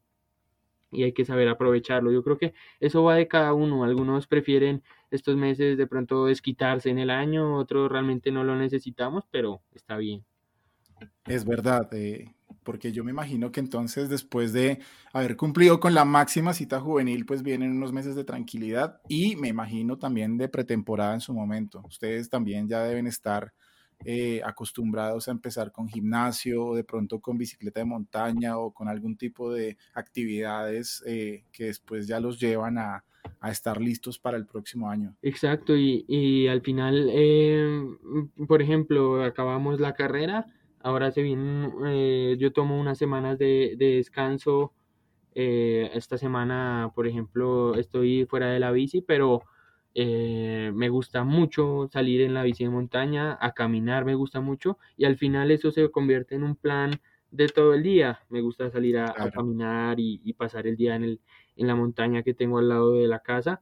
y hay que saber aprovecharlo. Yo creo que eso va de cada uno. Algunos prefieren estos meses de pronto desquitarse en el año, otros realmente no lo necesitamos, pero está bien. Es verdad, eh, porque yo me imagino que entonces después de haber cumplido con la máxima cita juvenil, pues vienen unos meses de tranquilidad y me imagino también de pretemporada en su momento. Ustedes también ya deben estar eh, acostumbrados a empezar con gimnasio de pronto con bicicleta de montaña o con algún tipo de actividades eh, que después ya los llevan a, estar listos para el próximo año. Exacto, y, y al final, eh, por ejemplo, acabamos la carrera Ahora se viene, eh, yo tomo unas semanas de, descanso. Eh, esta semana, por ejemplo, estoy fuera de la bici, pero eh, me gusta mucho salir en la bici de montaña, a caminar me gusta mucho y al final eso se convierte en un plan de todo el día. Me gusta salir a, caminar y, pasar el día en, el, en la montaña que tengo al lado de la casa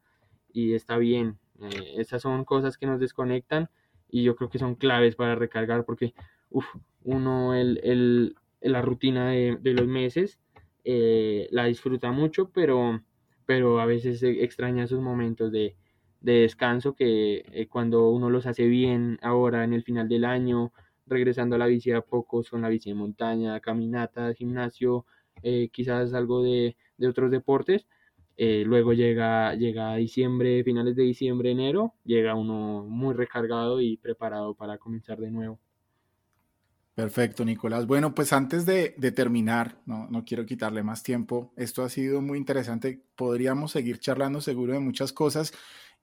y está bien. Eh, esas son cosas que nos desconectan y yo creo que son claves para recargar porque uf, uno el, el, la rutina de, de los meses eh, la disfruta mucho, pero, pero a veces extraña esos momentos de, de descanso que eh, cuando uno los hace bien ahora en el final del año, regresando a la bici a pocos con la bici de montaña, caminata, gimnasio, eh, quizás algo de, de otros deportes. Eh, luego llega, llega diciembre, finales de diciembre, enero, llega uno muy recargado y preparado para comenzar de nuevo. Perfecto, Nicolás. Bueno, pues antes de, de terminar, no, no, quiero quitarle más tiempo. Esto ha sido muy interesante. Podríamos seguir charlando seguro de muchas cosas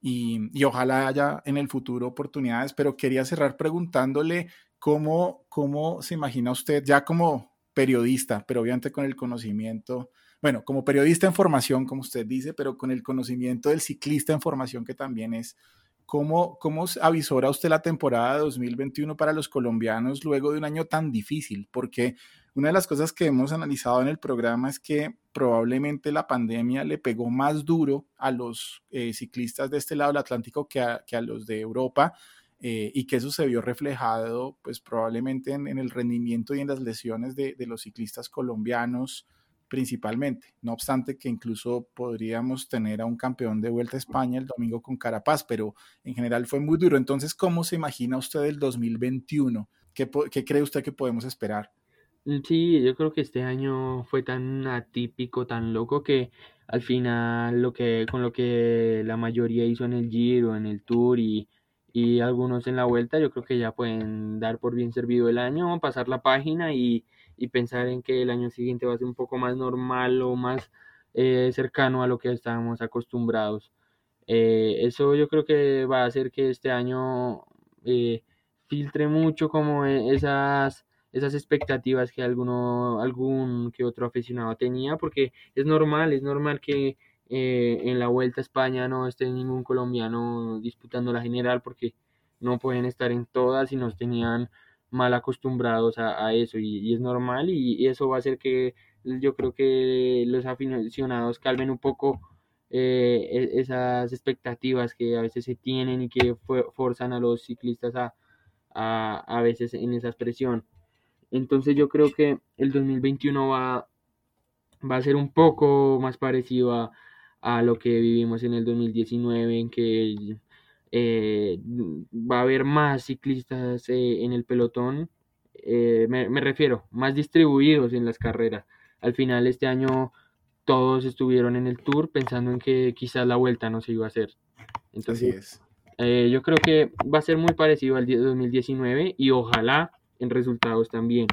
y, y, ojalá haya en el futuro oportunidades, pero quería cerrar preguntándole cómo, cómo se imagina usted ya como periodista, pero obviamente con el conocimiento, bueno, como periodista en formación, como usted dice, pero con el conocimiento del ciclista en formación que también es. ¿Cómo, ¿Cómo avisora usted la temporada 2021 para los colombianos luego de un año tan difícil? Porque una de las cosas que hemos analizado en el programa es que probablemente la pandemia le pegó más duro a los eh, ciclistas de este lado del Atlántico que a, que a los de Europa eh, y que eso se vio reflejado pues probablemente en, el rendimiento y en las lesiones de los ciclistas colombianos principalmente. No obstante que incluso podríamos tener a un campeón de Vuelta a España el domingo con Carapaz, pero en general fue muy duro. Entonces, ¿cómo se imagina usted el 2021? ¿Qué, qué cree usted que podemos esperar? Mm, sí, yo creo que este año fue tan atípico, tan loco que al final lo que con lo que la mayoría hizo en el Giro, en el Tour y, y algunos en la vuelta, yo creo que ya pueden dar por bien servido el año, pasar la página y, y pensar en que el año siguiente va a ser un poco más normal o más eh, cercano a lo que estábamos acostumbrados. Eh, eso yo creo que va a hacer que este año eh, filtre mucho como e, esas esas expectativas que alguno, algún que otro aficionado tenía, porque es normal, es normal que en la Vuelta a España no esté ningún colombiano disputando la general, porque no pueden estar en todas y nos tenían mal acostumbrados a, a eso, y, y, es normal, y, y, eso va a hacer que yo creo que los aficionados calmen un poco eh, esas expectativas que a veces se tienen y que forzan a los ciclistas a, a, a veces en esa presión. Entonces yo creo que el 2021 va, va a ser un poco más parecido a, a lo que vivimos en el 2019, en que eh, va a haber más ciclistas eh, en el pelotón, eh, me, me, refiero, más distribuidos en las carreras. Al final este año todos estuvieron en el tour pensando en que quizás la vuelta no se iba a hacer. Entonces, eh, yo creo que va a ser muy parecido al 2019 y ojalá en resultados también.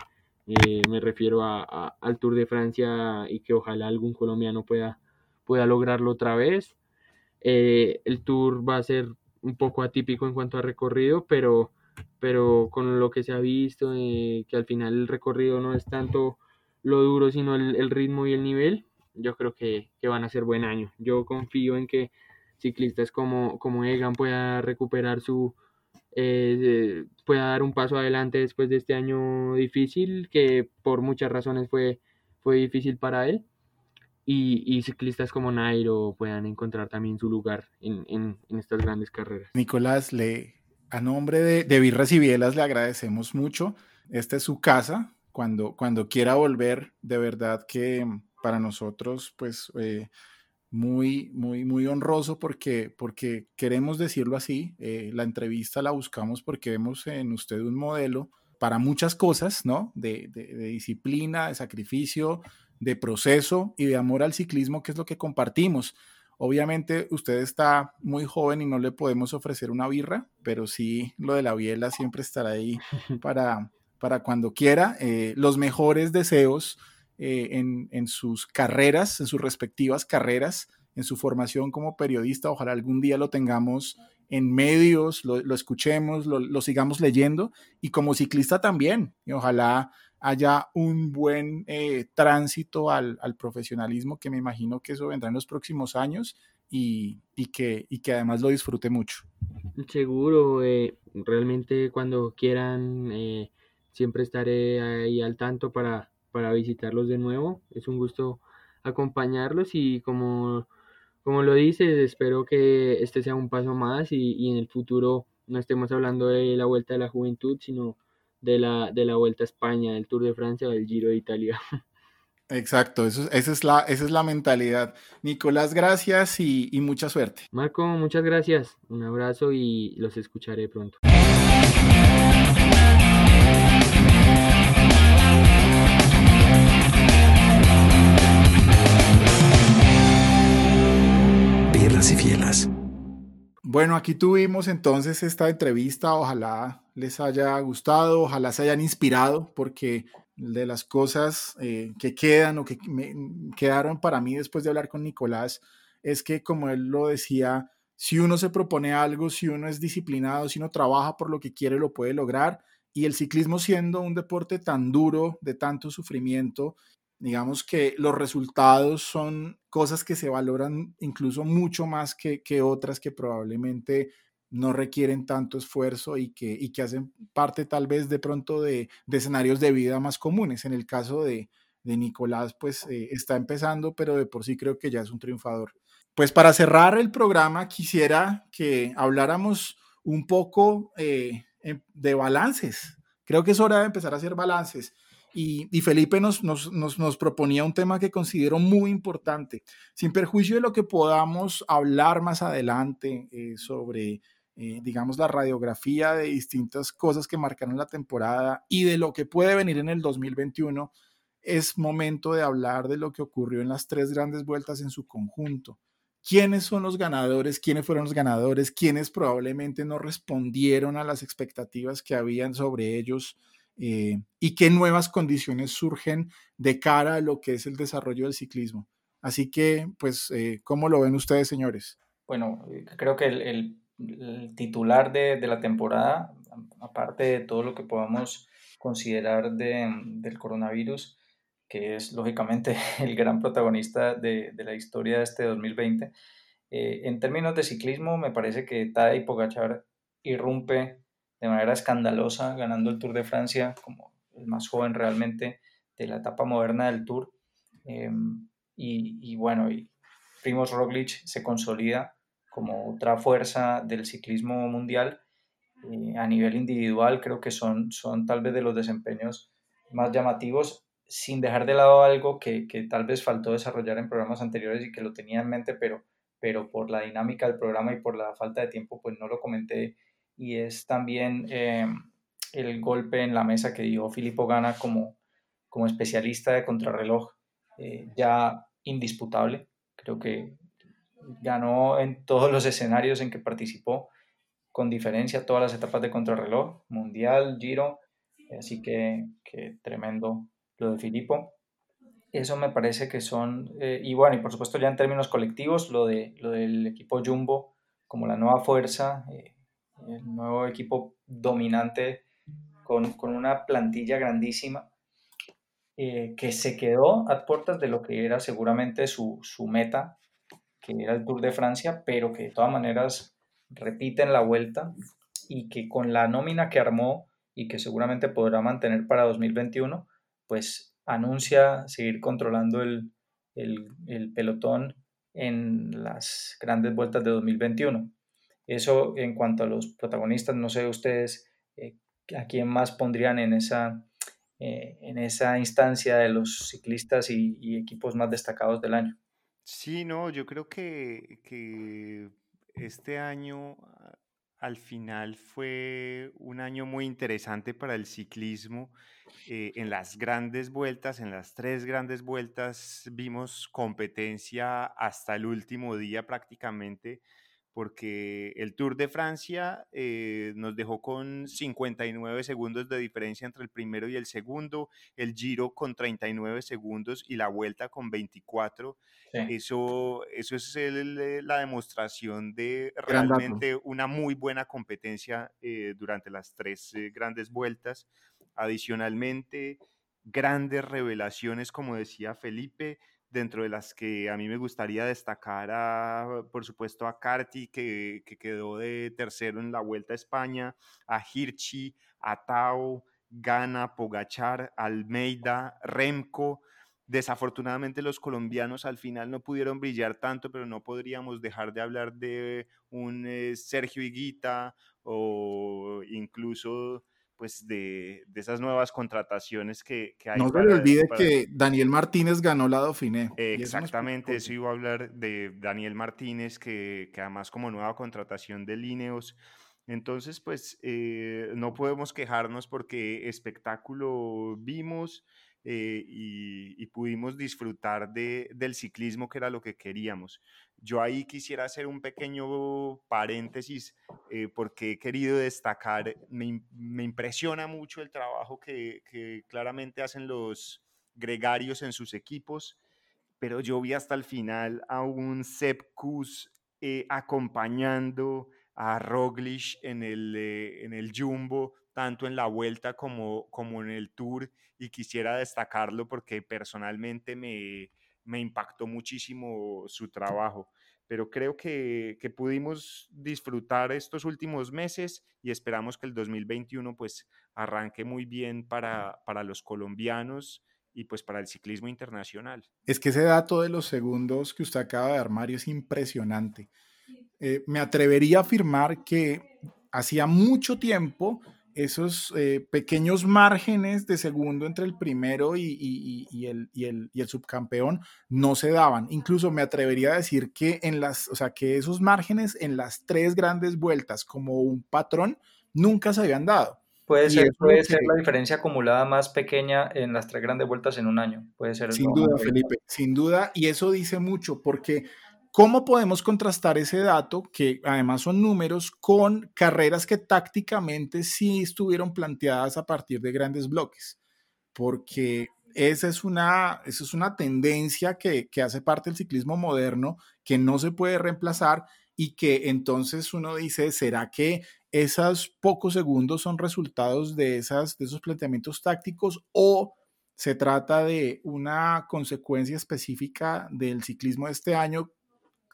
Me refiero a, a, al Tour de Francia y que ojalá algún colombiano pueda, pueda lograrlo otra vez. Eh, el Tour va a ser un poco atípico en cuanto a recorrido, pero, pero con lo que se ha visto, eh, que al final el recorrido no es tanto lo duro, sino el, el ritmo y el nivel, yo creo que, que, van a ser buen año. Yo confío en que ciclistas como, como Egan pueda recuperar su, eh, pueda dar un paso adelante después de este año difícil, que por muchas razones fue, fue difícil para él. Y, y ciclistas como Nairo puedan encontrar también su lugar en, en, en estas grandes carreras. Nicolás, le, a nombre de, de Birras y Bielas le agradecemos mucho. Esta es su casa. Cuando, cuando quiera volver, de verdad que para nosotros, pues eh, muy, muy, muy honroso porque, porque queremos decirlo así. Eh, la entrevista la buscamos porque vemos en usted un modelo para muchas cosas, ¿no? De, de, de, disciplina, de sacrificio, de proceso y de amor al ciclismo, que es lo que compartimos. Obviamente usted está muy joven y no le podemos ofrecer una birra, pero sí lo de la biela siempre estará ahí para, para cuando quiera. Eh, los mejores deseos eh, en, en, sus carreras, en sus respectivas carreras, en su formación como periodista. Ojalá algún día lo tengamos en medios, lo, lo escuchemos, lo, lo, sigamos leyendo y como ciclista también. Y ojalá haya un buen eh, tránsito al, al, profesionalismo, que me imagino que eso vendrá en los próximos años y, y, que, y que además lo disfrute mucho. Seguro, eh, realmente cuando quieran, eh, siempre estaré ahí al tanto para para visitarlos de nuevo. Es un gusto acompañarlos y como, como lo dices, espero que este sea un paso más y, y en el futuro no estemos hablando de la Vuelta de la Juventud, sino de la, de la Vuelta a España, del Tour de Francia o del Giro de Italia. Exacto, eso, esa, es la, esa es la mentalidad. Nicolás, gracias y, y mucha suerte. Marco, muchas gracias. Un abrazo y los escucharé pronto. Birras y fielas. Bueno, aquí tuvimos entonces esta entrevista. Ojalá les haya gustado, ojalá se hayan inspirado, porque de las cosas eh, que quedan o que me quedaron para mí después de hablar con Nicolás es que, como él lo decía, si uno se propone algo, si uno es disciplinado, si uno trabaja por lo que quiere, lo puede lograr. Y el ciclismo siendo un deporte tan duro, de tanto sufrimiento, digamos que los resultados son cosas que se valoran incluso mucho más que, que otras que probablemente no requieren tanto esfuerzo y que, y que hacen parte tal vez de pronto de, de escenarios de vida más comunes. En el caso de, de Nicolás, pues eh, está empezando, pero de por sí creo que ya es un triunfador. Pues para cerrar el programa, quisiera que habláramos un poco eh, de balances. Creo que es hora de empezar a hacer balances. Y, y Felipe nos, nos, nos, nos, proponía un tema que considero muy importante, sin perjuicio de lo que podamos hablar más adelante eh, sobre eh, digamos, la radiografía de distintas cosas que marcaron la temporada y de lo que puede venir en el 2021, es momento de hablar de lo que ocurrió en las tres grandes vueltas en su conjunto. ¿Quiénes son los ganadores? ¿Quiénes fueron los ganadores? ¿Quiénes probablemente no respondieron a las expectativas que habían sobre ellos? Eh, ¿Y qué nuevas condiciones surgen de cara a lo que es el desarrollo del ciclismo? Así que, pues, eh, ¿cómo lo ven ustedes, señores? Bueno, creo que el el titular de, de, la temporada, aparte de todo lo que podamos considerar de, del coronavirus, que es lógicamente el gran protagonista de, de la historia de este 2020. Eh, en términos de ciclismo, me parece que Tadej Pogachar irrumpe de manera escandalosa, ganando el Tour de Francia como el más joven realmente de la etapa moderna del Tour. Eh, y, y, bueno, y Primoz Roglic se consolida como otra fuerza del ciclismo mundial. Eh, a nivel individual creo que son, son tal vez de los desempeños más llamativos, sin dejar de lado algo que, que, tal vez faltó desarrollar en programas anteriores y que lo tenía en mente, pero, pero por la dinámica del programa y por la falta de tiempo, pues no lo comenté. Y es también eh, el golpe en la mesa que dio Filippo Gana como, como especialista de contrarreloj, eh, ya indisputable. Creo que ganó en todos los escenarios en que participó, con diferencia todas las etapas de contrarreloj, Mundial, Giro, así que, que tremendo lo de Filippo. Eso me parece que son, eh, y bueno, y por supuesto ya en términos colectivos, lo, de, lo del equipo Jumbo como la nueva fuerza, eh, el nuevo equipo dominante con, con una plantilla grandísima, eh, que se quedó a puertas de lo que era seguramente su, su meta que era el Tour de Francia, pero que de todas maneras repiten la vuelta y que con la nómina que armó y que seguramente podrá mantener para 2021, pues anuncia seguir controlando el, el, el pelotón en las grandes vueltas de 2021. Eso en cuanto a los protagonistas, no sé ustedes eh, a quién más pondrían en esa, eh, en esa instancia de los ciclistas y equipos más destacados del año. Sí, no, yo creo que, que este año al final fue un año muy interesante para el ciclismo. Eh, en las grandes vueltas, en las tres grandes vueltas, vimos competencia hasta el último día prácticamente porque el Tour de Francia eh, nos dejó con 59 segundos de diferencia entre el primero y el segundo, el Giro con 39 segundos y la Vuelta con 24. Sí. Eso, eso es el, eh, la demostración de realmente una muy buena competencia eh, durante las tres eh, grandes vueltas. Adicionalmente, grandes revelaciones, como decía Felipe, dentro de las que a mí me gustaría destacar, a, por supuesto, a Carti, que, que, quedó de tercero en la Vuelta a España, a Hirschi, a Tao, Gana, Pogachar, Almeida, Remco, Desafortunadamente los colombianos al final no pudieron brillar tanto, pero no podríamos dejar de hablar de un eh, Sergio Higuita o incluso pues de, esas nuevas contrataciones que, hay. No se le olvide que Daniel Martínez ganó la Dauphiné. exactamente, eso, iba a hablar de Daniel Martínez, que, que, además como nueva contratación de Lineos. Entonces, pues eh, no podemos quejarnos porque espectáculo vimos. Eh, y, pudimos disfrutar de, del ciclismo que era lo que queríamos. Yo ahí quisiera hacer un pequeño paréntesis eh, porque he querido destacar, me, me, impresiona mucho el trabajo que, que, claramente hacen los gregarios en sus equipos, pero yo vi hasta el final a un Sepp eh, acompañando a Roglic en el, en el Jumbo, tanto en la vuelta como, como en el tour y quisiera destacarlo porque personalmente me, me impactó muchísimo su trabajo. Pero creo que, que, pudimos disfrutar estos últimos meses y esperamos que el 2021 pues arranque muy bien para, para los colombianos y pues para el ciclismo internacional. Es que ese dato de los segundos que usted acaba de dar, Mario, es impresionante. Eh, me atrevería a afirmar que hacía mucho tiempo esos eh, pequeños márgenes de segundo entre el primero y, el, el, subcampeón no se daban. Incluso me atrevería a decir que en las, o sea, que esos márgenes en las tres grandes vueltas como un patrón nunca se habían dado. Puede ser, puede ser la diferencia acumulada más pequeña en las tres grandes vueltas en un año. Puede ser. Sin duda, Felipe, sin duda. Y eso dice mucho porque ¿Cómo podemos contrastar ese dato, que además son números, con carreras que tácticamente sí estuvieron planteadas a partir de grandes bloques? Porque esa es una, esa es una tendencia que, que hace parte del ciclismo moderno, que no se puede reemplazar y que entonces uno dice, ¿será que esos pocos segundos son resultados de, esas, de esos planteamientos tácticos o se trata de una consecuencia específica del ciclismo de este año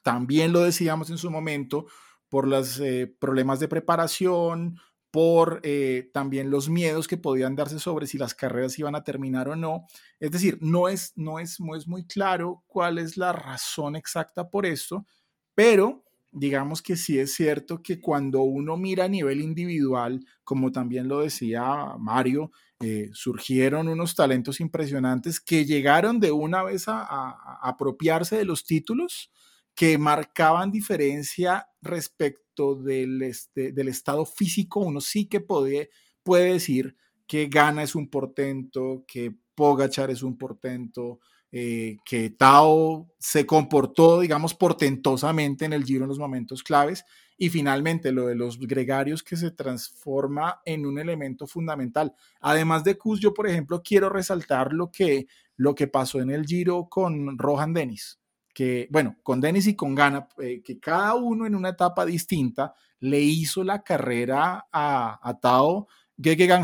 también lo decíamos en su momento por los eh, problemas de preparación, por eh, también los miedos que podían darse sobre si las carreras iban a terminar o no. Es decir, no es, no es, no es muy claro cuál es la razón exacta por esto, pero digamos que sí es cierto que cuando uno mira a nivel individual, como también lo decía Mario, eh, surgieron unos talentos impresionantes que llegaron de una vez a apropiarse de los títulos que marcaban diferencia respecto del, este, del estado físico. Uno sí que puede, puede decir que Gana es un portento, que Pogachar es un portento, eh, que Tao se comportó, digamos, portentosamente en el Giro en los momentos claves. Y finalmente lo de los gregarios que se transforma en un elemento fundamental. Además de Kuz, yo, por ejemplo, quiero resaltar lo que, lo que pasó en el Giro con Rohan Dennis que, bueno, con Dennis y con Gana, eh, que cada uno en una etapa distinta le hizo la carrera a, a Tao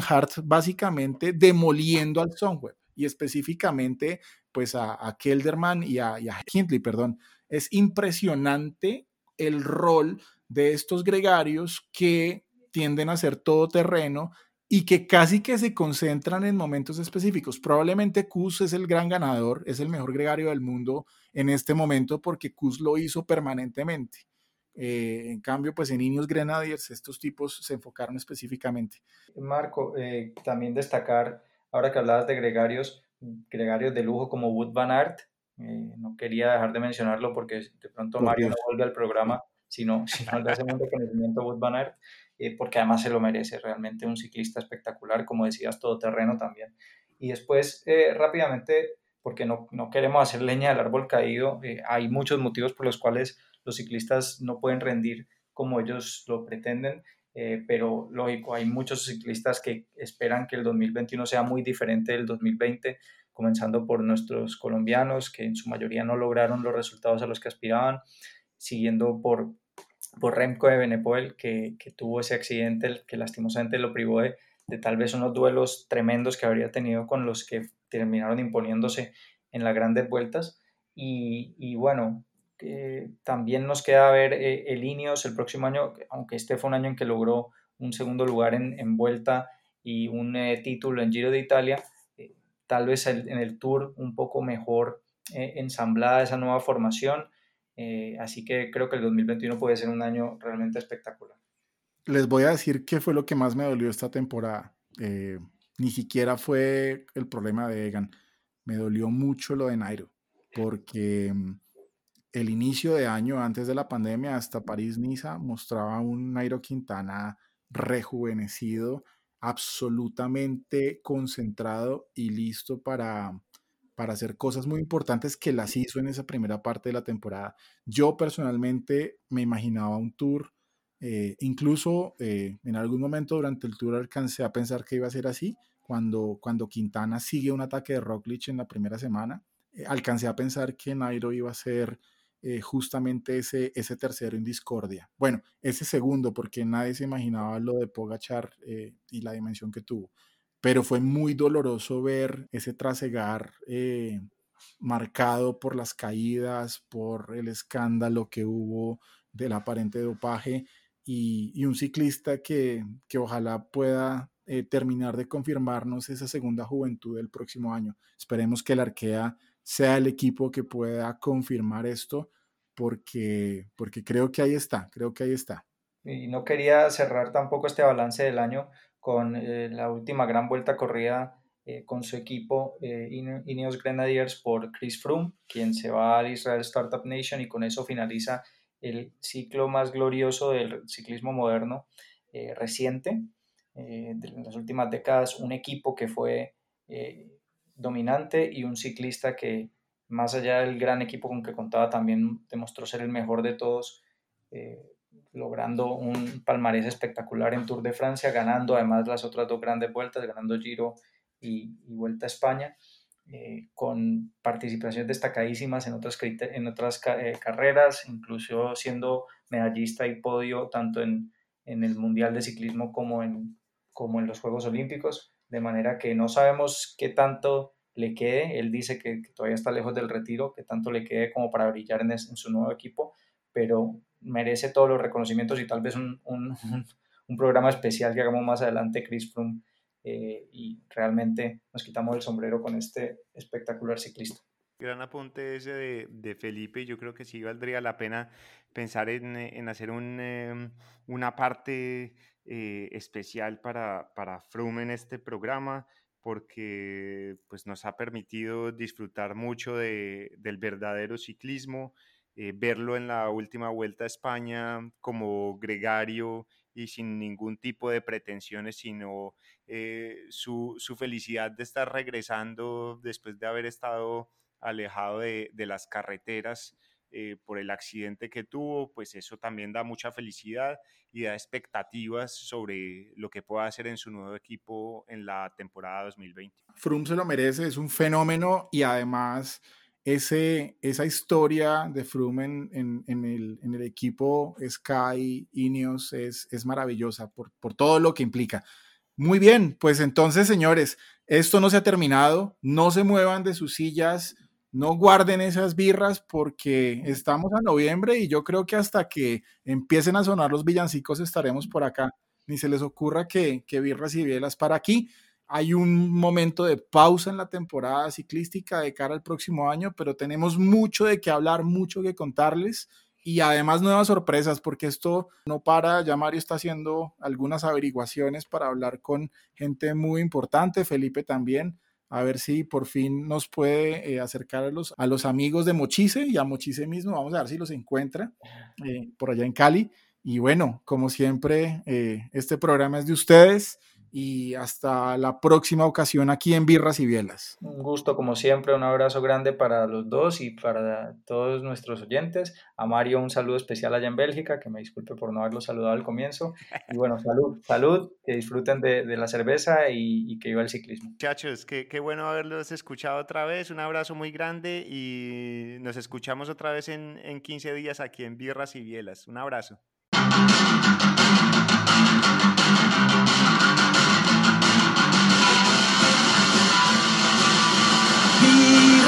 Hart básicamente demoliendo al Songweb y específicamente pues a, a Kelderman y a, y a Hindley, perdón. Es impresionante el rol de estos gregarios que tienden a ser todoterreno y que casi que se concentran en momentos específicos. Probablemente Kuz es el gran ganador, es el mejor gregario del mundo en este momento porque Kuz lo hizo permanentemente. Eh, en cambio, pues en Ineos Grenadiers estos tipos se enfocaron específicamente. Marco, eh, también destacar, ahora que hablabas de gregarios, gregarios de lujo como Wood Van Aert, eh, no quería dejar de mencionarlo porque de pronto Mario no vuelve al programa si no, si no le hacemos reconocimiento a Wood Van Aert. Eh, porque además se lo merece, realmente un ciclista espectacular, como decías, todoterreno también. Y después, eh, rápidamente, porque no, no, queremos hacer leña del árbol caído, eh, hay muchos motivos por los cuales los ciclistas no pueden rendir como ellos lo pretenden, pero lógico, hay muchos ciclistas que esperan que el 2021 sea muy diferente del 2020, comenzando por nuestros colombianos, que en su mayoría no lograron los resultados a los que aspiraban, siguiendo por por Remco de Benepoel, que, que, tuvo ese accidente que lastimosamente lo privó de, tal vez unos duelos tremendos que habría tenido con los que terminaron imponiéndose en las grandes vueltas. Y, y bueno, también nos queda ver eh, el Ineos el próximo año, aunque este fue un año en que logró un segundo lugar en, en vuelta y un eh, título en Giro de Italia, eh, tal vez en el tour un poco mejor ensamblada esa nueva formación. Así que creo que el 2021 puede ser un año realmente espectacular. Les voy a decir qué fue lo que más me dolió esta temporada. ni siquiera fue el problema de Egan. Me dolió mucho lo de Nairo, porque mm, el inicio de año antes de la pandemia hasta París-Niza mostraba un Nairo Quintana rejuvenecido, absolutamente concentrado y listo para, para hacer cosas muy importantes que las hizo en esa primera parte de la temporada. Yo personalmente me imaginaba un tour, eh, incluso eh, en algún momento durante el tour alcancé a pensar que iba a ser así, cuando, cuando Quintana sigue un ataque de Roglic en la primera semana, eh, alcancé a pensar que Nairo iba a ser eh, justamente ese, ese tercero en discordia. Bueno, ese segundo, porque nadie se imaginaba lo de Pogachar y la dimensión que tuvo. Pero fue muy doloroso ver ese trasegar eh, marcado por las caídas, por el escándalo que hubo del aparente dopaje y, un ciclista que, que ojalá pueda terminar de confirmarnos esa segunda juventud del próximo año. Esperemos que el Arkea sea el equipo que pueda confirmar esto, porque, porque creo que ahí está, creo que ahí está. Y no quería cerrar tampoco este balance del año con eh, la última gran vuelta corrida eh, con su equipo eh, Ineos Grenadiers por Chris Froome, quien se va al Israel Startup Nation y con eso finaliza el ciclo más glorioso del ciclismo moderno reciente. de las últimas décadas, un equipo que fue dominante y un ciclista que, más allá del gran equipo con que contaba, también demostró ser el mejor de todos, eh, logrando un palmarés espectacular en Tour de Francia, ganando además las otras dos grandes vueltas, ganando Giro y, Vuelta a España, eh, con participaciones destacadísimas en otras, en otras eh, carreras, incluso siendo medallista y podio tanto en, en el Mundial de Ciclismo como en, como en los Juegos Olímpicos de manera que no sabemos qué tanto le quede. Él dice que, todavía está lejos del retiro, que tanto le quede como para brillar en, su nuevo equipo, pero merece todos los reconocimientos y tal vez un, programa especial que hagamos más adelante, Chris Froome, eh, y realmente nos quitamos el sombrero con este espectacular ciclista. Gran apunte ese de, de Felipe, yo creo que sí valdría la pena pensar en, hacer un, em, una parte eh, especial para, para Froome en este programa porque pues, nos ha permitido disfrutar mucho de, del verdadero ciclismo, eh, verlo en la última vuelta a España como gregario y sin ningún tipo de pretensiones, sino eh, su, su, felicidad de estar regresando después de haber estado alejado de, de las carreteras eh, por el accidente que tuvo, pues eso también da mucha felicidad y da expectativas sobre lo que pueda hacer en su nuevo equipo en la temporada 2020. Froome se lo merece, es un fenómeno y además ese, esa historia de Froome en, en, el, en el, equipo Sky Ineos es, es maravillosa por, por todo lo que implica. Muy bien, pues entonces, señores, esto no se ha terminado. No se muevan de sus sillas no guarden esas birras porque estamos a noviembre y yo creo que hasta que empiecen a sonar los villancicos estaremos por acá. Ni se les ocurra que, que birras y bielas para aquí. Hay un momento de pausa en la temporada ciclística de cara al próximo año, pero tenemos mucho de qué hablar, mucho que contarles y además nuevas sorpresas, porque esto no para. Ya Mario está haciendo algunas averiguaciones para hablar con gente muy importante, Felipe también a ver si por fin nos puede eh, acercar a los, a los amigos de Mochise y a Mochise mismo. Vamos a ver si los encuentra eh, por allá en Cali. Y bueno, como siempre, eh, este programa es de ustedes y hasta la próxima ocasión aquí en Birras y Bielas. Un gusto como siempre, un abrazo grande para los dos y para todos nuestros oyentes. A Mario un saludo especial allá en Bélgica, que me disculpe por no haberlo saludado al comienzo. Y bueno, salud, salud, que disfruten de, de la cerveza y, y, que viva el ciclismo. Muchachos, qué, qué bueno haberlos escuchado otra vez, un abrazo muy grande y nos escuchamos otra vez en, en 15 días aquí en Birras y Bielas. Un abrazo.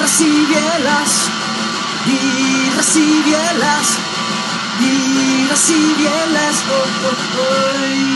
Y bielas, birras y bielas, birras y bielas, oh, oh, oh.